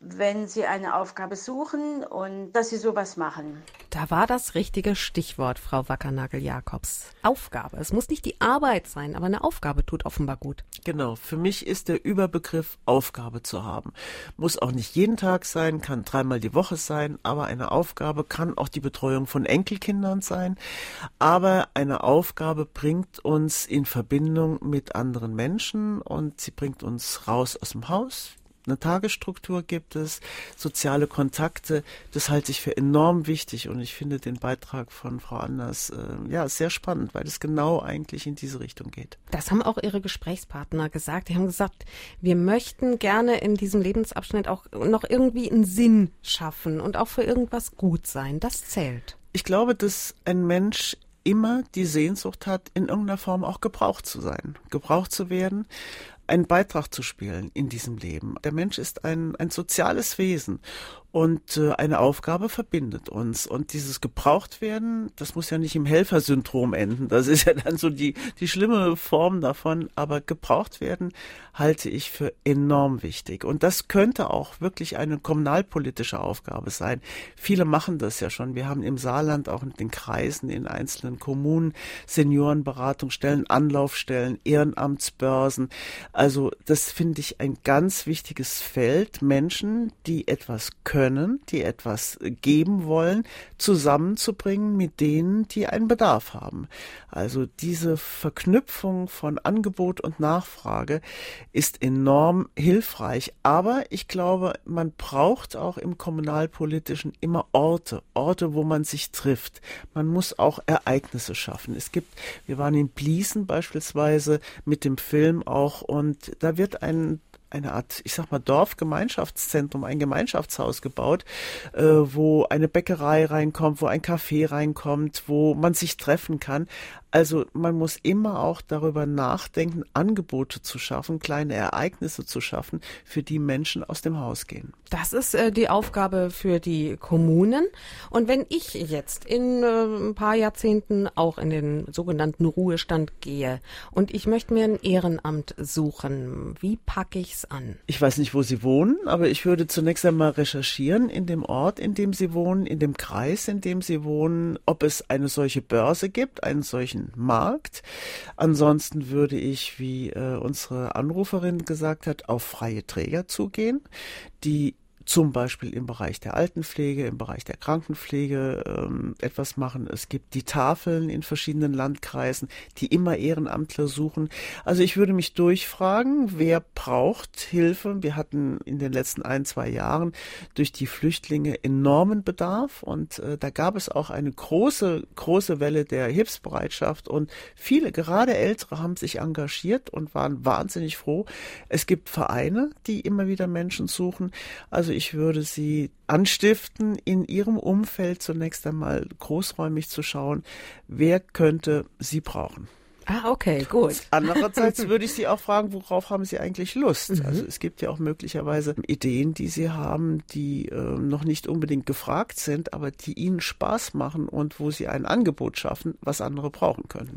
wenn sie eine Aufgabe suchen und dass sie sowas machen. Da war das richtige Stichwort, Frau Wackernagel-Jakobs. Aufgabe. Es muss nicht die Arbeit sein, aber eine Aufgabe tut offenbar gut. Genau. Für mich ist der Überbegriff Aufgabe zu haben. Muss auch nicht jeden Tag sein, kann dreimal die Woche sein, aber eine Aufgabe kann auch die Betreuung von Enkelkindern sein. Aber eine Aufgabe bringt uns in Verbindung mit anderen Menschen und sie bringt uns raus aus dem Haus eine Tagesstruktur gibt es, soziale Kontakte. Das halte ich für enorm wichtig und ich finde den Beitrag von Frau Anders äh, ja sehr spannend, weil es genau eigentlich in diese Richtung geht. Das haben auch Ihre Gesprächspartner gesagt. Die haben gesagt, wir möchten gerne in diesem Lebensabschnitt auch noch irgendwie einen Sinn schaffen und auch für irgendwas gut sein. Das zählt. Ich glaube, dass ein Mensch immer die Sehnsucht hat, in irgendeiner Form auch gebraucht zu sein, gebraucht zu werden einen Beitrag zu spielen in diesem Leben. Der Mensch ist ein, ein soziales Wesen Und äh, eine Aufgabe verbindet uns. Und dieses Gebrauchtwerden, das muss ja nicht im Helfersyndrom enden. Das ist ja dann so die, die schlimme Form davon. Aber gebraucht werden halte ich für enorm wichtig. Und das könnte auch wirklich eine kommunalpolitische Aufgabe sein. Viele machen das ja schon. Wir haben im Saarland auch in den Kreisen, in einzelnen Kommunen Seniorenberatungsstellen, Anlaufstellen, Ehrenamtsbörsen. Also das finde ich ein ganz wichtiges Feld. Menschen, die etwas können können, die etwas geben wollen, zusammenzubringen mit denen, die einen Bedarf haben. Also diese Verknüpfung von Angebot und Nachfrage ist enorm hilfreich. Aber ich glaube, man braucht auch im kommunalpolitischen immer Orte, Orte, wo man sich trifft. Man muss auch Ereignisse schaffen. Es gibt, wir waren in Bliesen beispielsweise mit dem Film auch und da wird ein eine Art, ich sag mal, Dorfgemeinschaftszentrum, ein Gemeinschaftshaus gebaut, äh, wo eine Bäckerei reinkommt, wo ein Café reinkommt, wo man sich treffen kann. Also man muss immer auch darüber nachdenken, Angebote zu schaffen, kleine Ereignisse zu schaffen, für die Menschen aus dem Haus gehen. Das ist äh, die Aufgabe für die Kommunen. Und wenn ich jetzt in äh, ein paar Jahrzehnten auch in den sogenannten Ruhestand gehe und ich möchte mir ein Ehrenamt suchen, wie packe ich es an? Ich weiß nicht, wo Sie wohnen, aber ich würde zunächst einmal recherchieren in dem Ort, in dem Sie wohnen, in dem Kreis, in dem Sie wohnen, ob es eine solche Börse gibt, einen solchen deutschen Markt. Ansonsten würde ich, wie äh, unsere Anruferin gesagt hat, auf freie Träger zugehen, die zum Beispiel im Bereich der Altenpflege, im Bereich der Krankenpflege ähm, etwas machen. Es gibt die Tafeln in verschiedenen Landkreisen, die immer Ehrenamtler suchen. Also ich würde mich durchfragen, wer braucht Hilfe. Wir hatten in den letzten ein, zwei Jahren durch die Flüchtlinge enormen Bedarf und äh, da gab es auch eine große, große Welle der Hilfsbereitschaft und viele, gerade Ältere, haben sich engagiert und waren wahnsinnig froh. Es gibt Vereine, die immer wieder Menschen suchen. Also ich würde Sie anstiften, in Ihrem Umfeld zunächst einmal großräumig zu schauen, wer könnte Sie brauchen. Ah, okay, gut. <laughs> Andererseits würde ich Sie auch fragen, worauf haben Sie eigentlich Lust? Mhm. Also es gibt ja auch möglicherweise Ideen, die Sie haben, die äh, noch nicht unbedingt gefragt sind, aber die Ihnen Spaß machen und wo Sie ein Angebot schaffen, was andere brauchen könnten.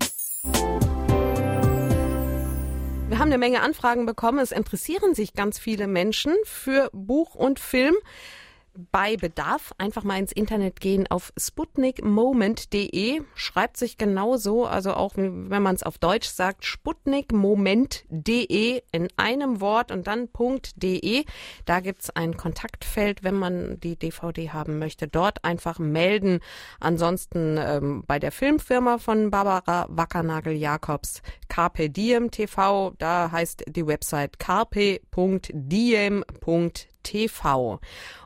Wir haben eine Menge Anfragen bekommen. Es interessieren sich ganz viele Menschen für Buch und Film bei Bedarf einfach mal ins Internet gehen auf sputnikmoment.de. Schreibt sich genauso, also auch wenn man es auf Deutsch sagt, sputnikmoment.de in einem Wort und dann .de. Da gibt's ein Kontaktfeld, wenn man die DVD haben möchte. Dort einfach melden. Ansonsten ähm, bei der Filmfirma von Barbara Wackernagel-Jakobs, Carpe Diem TV, da heißt die Website carpe.diem.tv.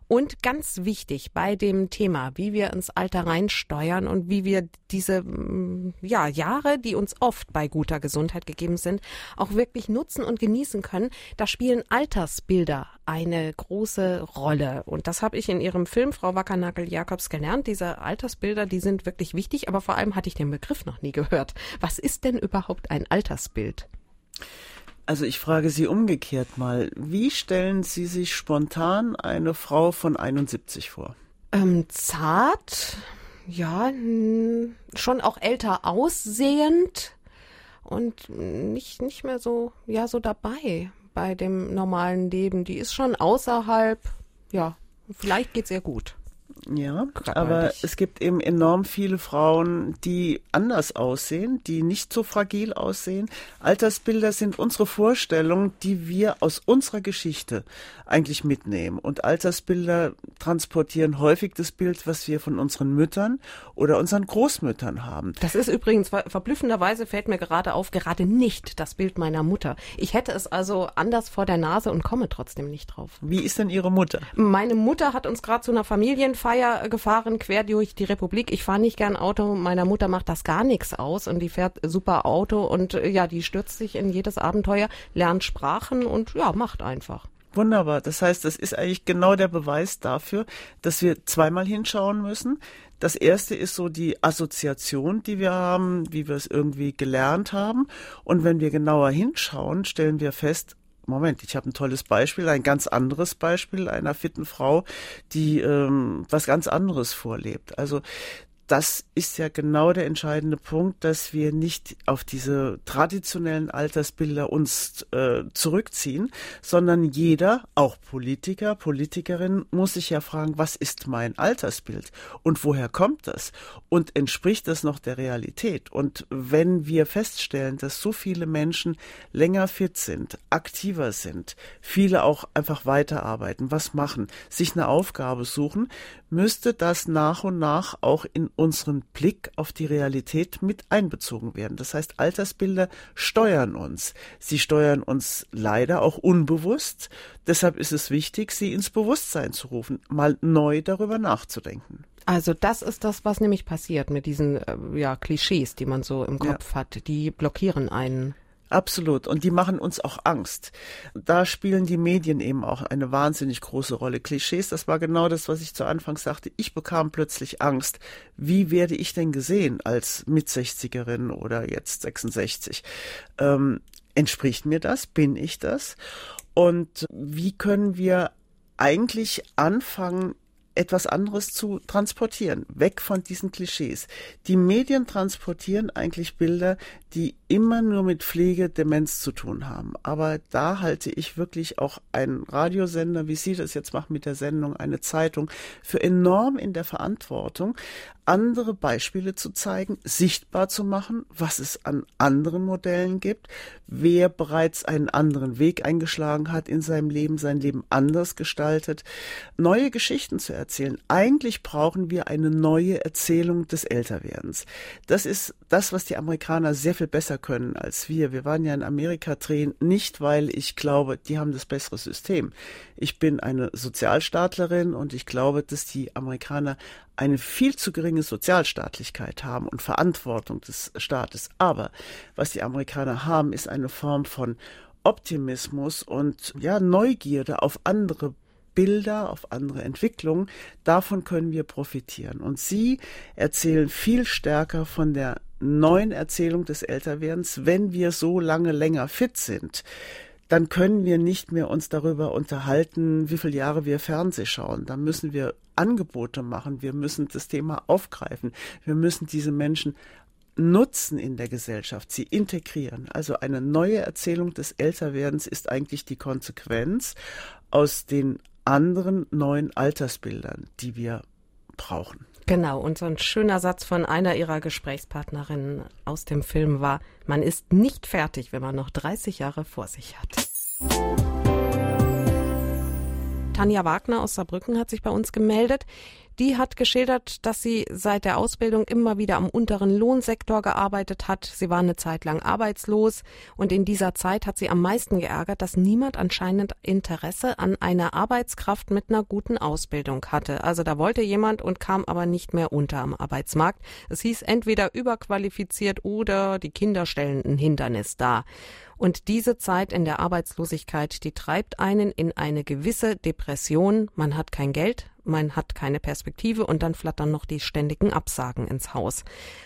Und ganz wichtig bei dem Thema, wie wir ins Alter reinsteuern und wie wir diese mm, ja, Jahre, die uns oft bei guter Gesundheit gegeben sind, auch wirklich nutzen und genießen können, da spielen Altersbilder eine große Rolle. Und das habe ich in Ihrem Film, Frau Wackernagel-Jakobs, gelernt. Diese Altersbilder, die sind wirklich wichtig, aber vor allem hatte ich den Begriff noch nie gehört. Was ist denn überhaupt ein Altersbild? Also ich frage Sie umgekehrt mal, wie stellen Sie sich spontan eine Frau von 71 vor? Ähm, zart, ja, schon auch älter aussehend und nicht, nicht mehr so, ja, so dabei bei dem normalen Leben. Die ist schon außerhalb, ja, vielleicht geht's ihr gut. Ja, aber es gibt eben enorm viele Frauen, die anders aussehen, die nicht so fragil aussehen. Altersbilder sind unsere Vorstellungen, die wir aus unserer Geschichte eigentlich mitnehmen. Und Altersbilder transportieren häufig das Bild, was wir von unseren Müttern oder unseren Großmüttern haben. Das ist übrigens verblüffenderweise fällt mir gerade auf, gerade nicht das Bild meiner Mutter. Ich hätte es also anders vor der Nase und komme trotzdem nicht drauf. Wie ist denn Ihre Mutter? Meine Mutter hat uns gerade zu einer Familienfeier Feier gefahren, quer durch die Republik. Ich fahre nicht gern Auto. Meiner Mutter macht das gar nichts aus und die fährt super Auto und äh, ja, die stürzt sich in jedes Abenteuer, lernt Sprachen und ja, macht einfach. Wunderbar. Das heißt, das ist eigentlich genau der Beweis dafür, dass wir zweimal hinschauen müssen. Das erste ist so die Assoziation, die wir haben, wie wir es irgendwie gelernt haben. Und wenn wir genauer hinschauen, stellen wir fest, Moment, ich habe ein tolles Beispiel, ein ganz anderes Beispiel einer fitten Frau, die ähm, was ganz anderes vorlebt. Also das ist ja genau der entscheidende Punkt, dass wir nicht auf diese traditionellen Altersbilder uns äh, zurückziehen, sondern jeder, auch Politiker, Politikerin, muss sich ja fragen, was ist mein Altersbild und woher kommt das und entspricht das noch der Realität? Und wenn wir feststellen, dass so viele Menschen länger fit sind, aktiver sind, viele auch einfach weiterarbeiten, was machen, sich eine Aufgabe suchen, müsste das nach und nach auch in unseren Blick auf die Realität mit einbezogen werden. Das heißt, Altersbilder steuern uns. Sie steuern uns leider auch unbewusst. Deshalb ist es wichtig, sie ins Bewusstsein zu rufen, mal neu darüber nachzudenken. Also das ist das, was nämlich passiert mit diesen äh, ja, Klischees, die man so im Kopf ja. hat. Die blockieren einen. Absolut. Und die machen uns auch Angst. Da spielen die Medien eben auch eine wahnsinnig große Rolle. Klischees, das war genau das, was ich zu Anfang sagte. Ich bekam plötzlich Angst. Wie werde ich denn gesehen als Mit-60erin oder jetzt 66? Ähm, entspricht mir das? Bin ich das? Und wie können wir eigentlich anfangen, etwas anderes zu transportieren, weg von diesen Klischees. Die Medien transportieren eigentlich Bilder, die immer nur mit Pflege, Demenz zu tun haben. Aber da halte ich wirklich auch einen Radiosender, wie Sie das jetzt machen mit der Sendung, eine Zeitung, für enorm in der Verantwortung, andere Beispiele zu zeigen, sichtbar zu machen, was es an anderen Modellen gibt, wer bereits einen anderen Weg eingeschlagen hat in seinem Leben, sein Leben anders gestaltet, neue Geschichten zu erzählen. Eigentlich brauchen wir eine neue Erzählung des Älterwerdens. Das ist das, was die Amerikaner sehr viel besser können als wir. Wir waren ja in Amerika drehen, nicht weil ich glaube, die haben das bessere System. Ich bin eine Sozialstaatlerin und ich glaube, dass die Amerikaner eine viel zu geringe Sozialstaatlichkeit haben und Verantwortung des Staates. Aber was die Amerikaner haben, ist eine Form von Optimismus und ja, Neugierde auf andere Bilder, auf andere Entwicklungen. Davon können wir profitieren. Und Sie erzählen viel stärker von der neuen Erzählung des Älterwerdens, wenn wir so lange länger fit sind dann können wir nicht mehr uns darüber unterhalten, wie viele Jahre wir Fernseh schauen. Dann müssen wir Angebote machen. Wir müssen das Thema aufgreifen. Wir müssen diese Menschen nutzen in der Gesellschaft, sie integrieren. Also eine neue Erzählung des Älterwerdens ist eigentlich die Konsequenz aus den anderen neuen Altersbildern, die wir brauchen. Genau, und so ein schöner Satz von einer ihrer Gesprächspartnerinnen aus dem Film war, man ist nicht fertig, wenn man noch 30 Jahre vor sich hat. Tanja Wagner aus Saarbrücken hat sich bei uns gemeldet. Die hat geschildert, dass sie seit der Ausbildung immer wieder am unteren Lohnsektor gearbeitet hat. Sie war eine Zeit lang arbeitslos und in dieser Zeit hat sie am meisten geärgert, dass niemand anscheinend Interesse an einer Arbeitskraft mit einer guten Ausbildung hatte. Also da wollte jemand und kam aber nicht mehr unter am Arbeitsmarkt. Es hieß entweder überqualifiziert oder die Kinder stellen ein Hindernis dar. Und diese Zeit in der Arbeitslosigkeit, die treibt einen in eine gewisse Depression. Man hat kein Geld, man hat keine Perspektive und dann flattern noch die ständigen Absagen ins Haus.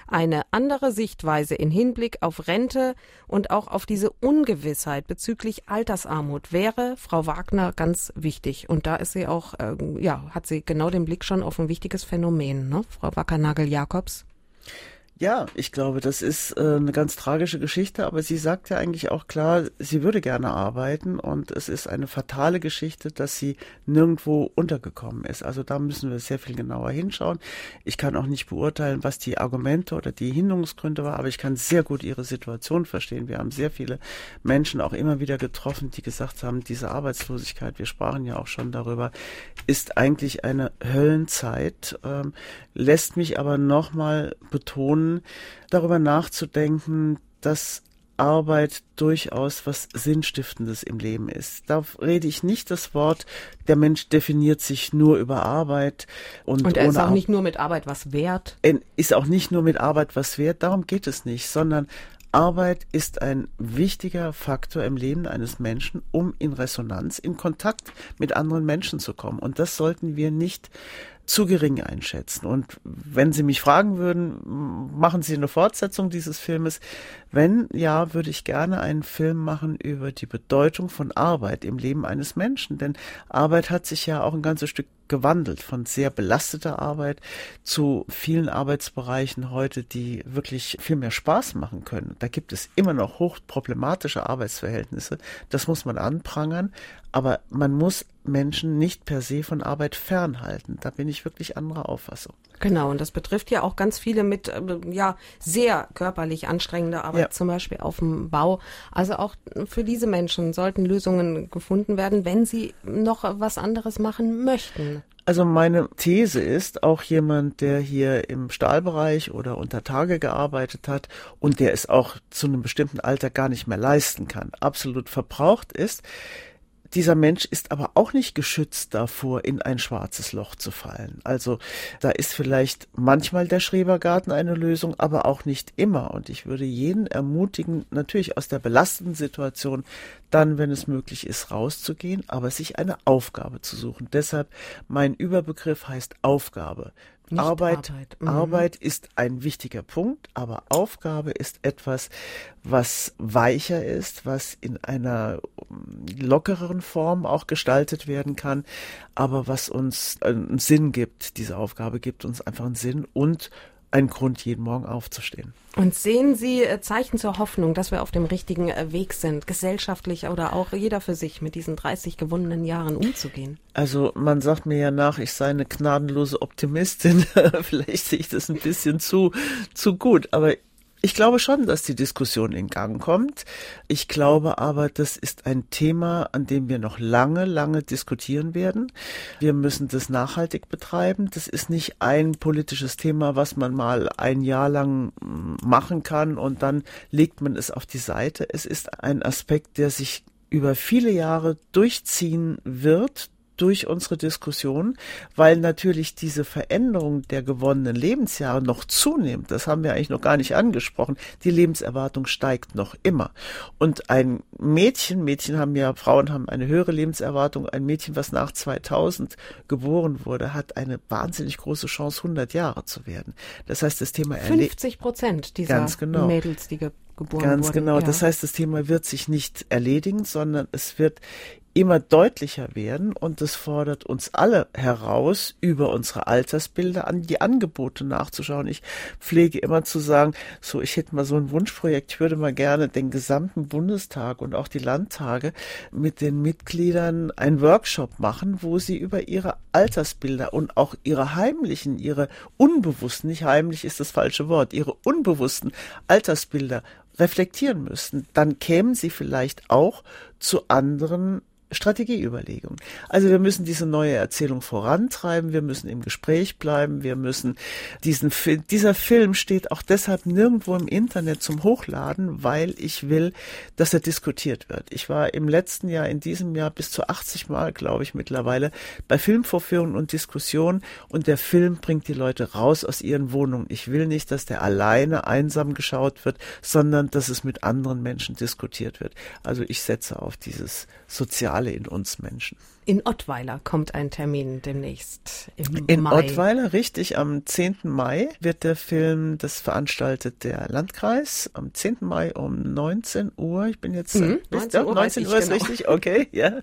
Eine andere Sichtweise in Hinblick auf Rente und auch auf diese Ungewissheit bezüglich Altersarmut wäre Frau Wagner ganz wichtig. Und da ist sie auch, äh, ja, hat sie genau den Blick schon auf ein wichtiges Phänomen, ne? Frau Wackernagel-Jakobs. Ja, ich glaube, das ist äh, eine ganz tragische Geschichte, aber sie sagt ja eigentlich auch klar, sie würde gerne arbeiten und es ist eine fatale Geschichte, dass sie nirgendwo untergekommen ist. Also da müssen wir sehr viel genauer hinschauen. Ich kann auch nicht beurteilen, was die Argumente oder die Hinderungsgründe war, aber ich kann sehr gut ihre Situation verstehen. Wir haben sehr viele Menschen auch immer wieder getroffen, die gesagt haben, diese Arbeitslosigkeit, wir sprachen ja auch schon darüber, ist eigentlich eine Höllenzeit, ähm, lässt mich aber nochmal betonen, darüber nachzudenken, dass Arbeit durchaus was Sinnstiftendes im Leben ist. Da rede ich nicht das Wort, der Mensch definiert sich nur über Arbeit und, und er ist auch Ar nicht nur mit Arbeit was wert. Ist auch nicht nur mit Arbeit was wert, darum geht es nicht, sondern Arbeit ist ein wichtiger Faktor im Leben eines Menschen, um in Resonanz, in Kontakt mit anderen Menschen zu kommen. Und das sollten wir nicht zu gering einschätzen. Und wenn Sie mich fragen würden, machen Sie eine Fortsetzung dieses Filmes? Wenn ja, würde ich gerne einen Film machen über die Bedeutung von Arbeit im Leben eines Menschen. Denn Arbeit hat sich ja auch ein ganzes Stück gewandelt von sehr belasteter Arbeit zu vielen Arbeitsbereichen heute, die wirklich viel mehr Spaß machen können. Da gibt es immer noch hochproblematische Arbeitsverhältnisse. Das muss man anprangern. Aber man muss Menschen nicht per se von Arbeit fernhalten. Da bin ich wirklich anderer Auffassung. Genau, und das betrifft ja auch ganz viele mit äh, ja sehr körperlich anstrengender Arbeit, ja. zum Beispiel auf dem Bau. Also auch für diese Menschen sollten Lösungen gefunden werden, wenn sie noch was anderes machen möchten. Also meine These ist, auch jemand, der hier im Stahlbereich oder unter Tage gearbeitet hat und der es auch zu einem bestimmten Alter gar nicht mehr leisten kann, absolut verbraucht ist, dieser Mensch ist aber auch nicht geschützt davor, in ein schwarzes Loch zu fallen. Also da ist vielleicht manchmal der Schrebergarten eine Lösung, aber auch nicht immer. Und ich würde jeden ermutigen, natürlich aus der belastenden Situation dann, wenn es möglich ist, rauszugehen, aber sich eine Aufgabe zu suchen. Deshalb mein Überbegriff heißt Aufgabe. Arbeit, Arbeit. Mhm. Arbeit ist ein wichtiger Punkt, aber Aufgabe ist etwas, was weicher ist, was in einer lockereren Form auch gestaltet werden kann, aber was uns einen Sinn gibt. Diese Aufgabe gibt uns einfach einen Sinn und ein Grund, jeden Morgen aufzustehen. Und sehen Sie äh, Zeichen zur Hoffnung, dass wir auf dem richtigen äh, Weg sind, gesellschaftlich oder auch jeder für sich mit diesen 30 gewonnenen Jahren umzugehen? Also man sagt mir ja nach, ich sei eine gnadenlose Optimistin. <laughs> Vielleicht sehe ich das ein bisschen zu, zu gut, aber ich glaube schon, dass die Diskussion in Gang kommt. Ich glaube aber, das ist ein Thema, an dem wir noch lange, lange diskutieren werden. Wir müssen das nachhaltig betreiben. Das ist nicht ein politisches Thema, was man mal ein Jahr lang mm, machen kann und dann legt man es auf die Seite. Es ist ein Aspekt, der sich über viele Jahre durchziehen wird, durch unsere Diskussion, weil natürlich diese Veränderung der gewonnenen Lebensjahre noch zunimmt. Das haben wir eigentlich noch gar nicht angesprochen. Die Lebenserwartung steigt noch immer. Und ein Mädchen, Mädchen haben ja, Frauen haben eine höhere Lebenserwartung. Ein Mädchen, was nach 2000 geboren wurde, hat eine wahnsinnig große Chance, 100 Jahre zu werden. Das heißt, das Thema 50 Prozent dieser genau. Mädels, die geboren Ganz wurden. genau. Ja. Das heißt, das Thema wird sich nicht erledigen, sondern es wird immer deutlicher werden und es fordert uns alle heraus, über unsere Altersbilder an die Angebote nachzuschauen. Ich pflege immer zu sagen, so ich hätte mal so ein Wunschprojekt, ich würde mal gerne den gesamten Bundestag und auch die Landtage mit den Mitgliedern einen Workshop machen, wo sie über ihre Altersbilder und auch ihre heimlichen, ihre unbewussten, nicht heimlich ist das falsche Wort, ihre unbewussten Altersbilder reflektieren müssten, dann kämen sie vielleicht auch zu anderen Strategieüberlegung. Also wir müssen diese neue Erzählung vorantreiben, wir müssen im Gespräch bleiben, wir müssen diesen Film, dieser Film steht auch deshalb nirgendwo im Internet zum Hochladen, weil ich will, dass er diskutiert wird. Ich war im letzten Jahr, in diesem Jahr bis zu 80 Mal, glaube ich, mittlerweile bei Filmvorführungen und Diskussionen und der Film bringt die Leute raus aus ihren Wohnungen. Ich will nicht, dass der alleine einsam geschaut wird, sondern dass es mit anderen Menschen diskutiert wird. Also ich setze auf dieses soziale alle in uns Menschen. In Ottweiler kommt ein Termin demnächst im in Mai. Ottweiler, richtig, am 10. Mai wird der Film, das veranstaltet der Landkreis, am 10. Mai um 19 Uhr. Ich bin jetzt, mhm, 19 Uhr, 19 Uhr ist genau. richtig, okay, ja.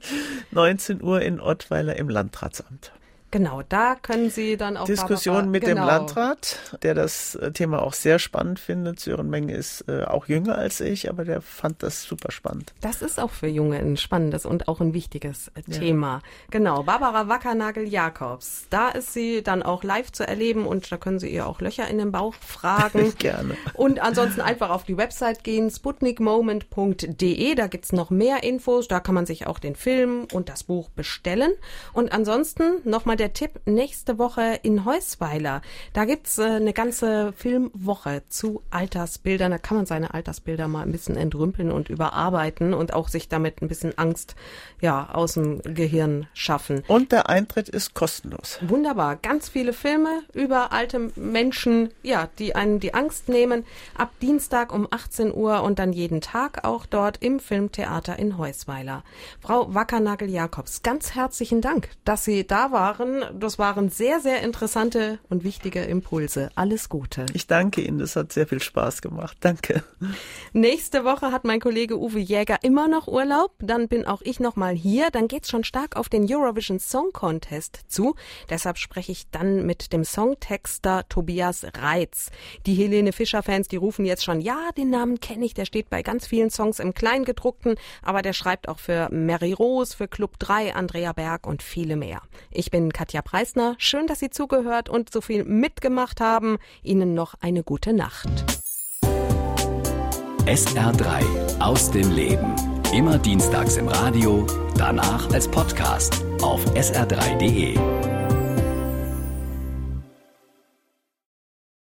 19 Uhr in Ottweiler im Landratsamt. Genau, da können Sie dann auch Diskussion Barbara, mit genau. dem Landrat, der das äh, Thema auch sehr spannend findet. Sören Menge ist äh, auch jünger als ich, aber der fand das super spannend. Das ist auch für Junge ein spannendes und auch ein wichtiges äh, Thema. Ja. Genau, Barbara Wackernagel-Jakobs. Da ist sie dann auch live zu erleben und da können Sie ihr auch Löcher in den Bauch fragen. <laughs> Gerne. Und ansonsten einfach auf die Website gehen, sputnikmoment.de. Da gibt's noch mehr Infos. Da kann man sich auch den Film und das Buch bestellen. Und ansonsten nochmal der Tipp nächste Woche in Heusweiler. Da gibt's äh, eine ganze Filmwoche zu Altersbildern. Da kann man seine Altersbilder mal ein bisschen entrümpeln und überarbeiten und auch sich damit ein bisschen Angst ja aus dem Gehirn schaffen. Und der Eintritt ist kostenlos. Wunderbar. Ganz viele Filme über alte Menschen, ja, die einen die Angst nehmen. Ab Dienstag um 18 Uhr und dann jeden Tag auch dort im Filmtheater in Heusweiler. Frau Wackernagel-Jakobs, ganz herzlichen Dank, dass Sie da waren hören. Das waren sehr, sehr interessante und wichtige Impulse. Alles Gute. Ich danke Ihnen, das hat sehr viel Spaß gemacht. Danke. Nächste Woche hat mein Kollege Uwe Jäger immer noch Urlaub. Dann bin auch ich noch mal hier. Dann geht's schon stark auf den Eurovision Song Contest zu. Deshalb spreche ich dann mit dem Songtexter Tobias Reitz. Die Helene Fischer Fans, die rufen jetzt schon, ja, den Namen kenne ich. Der steht bei ganz vielen Songs im Kleingedruckten, aber der schreibt auch für Mary Rose, für Club 3, Andrea Berg und viele mehr. Ich bin Katja Preisner. Schön, dass Sie zugehört und so viel mitgemacht haben. Ihnen noch eine gute Nacht. SR3 aus dem Leben. Immer dienstags im Radio, danach als Podcast auf sr3.de.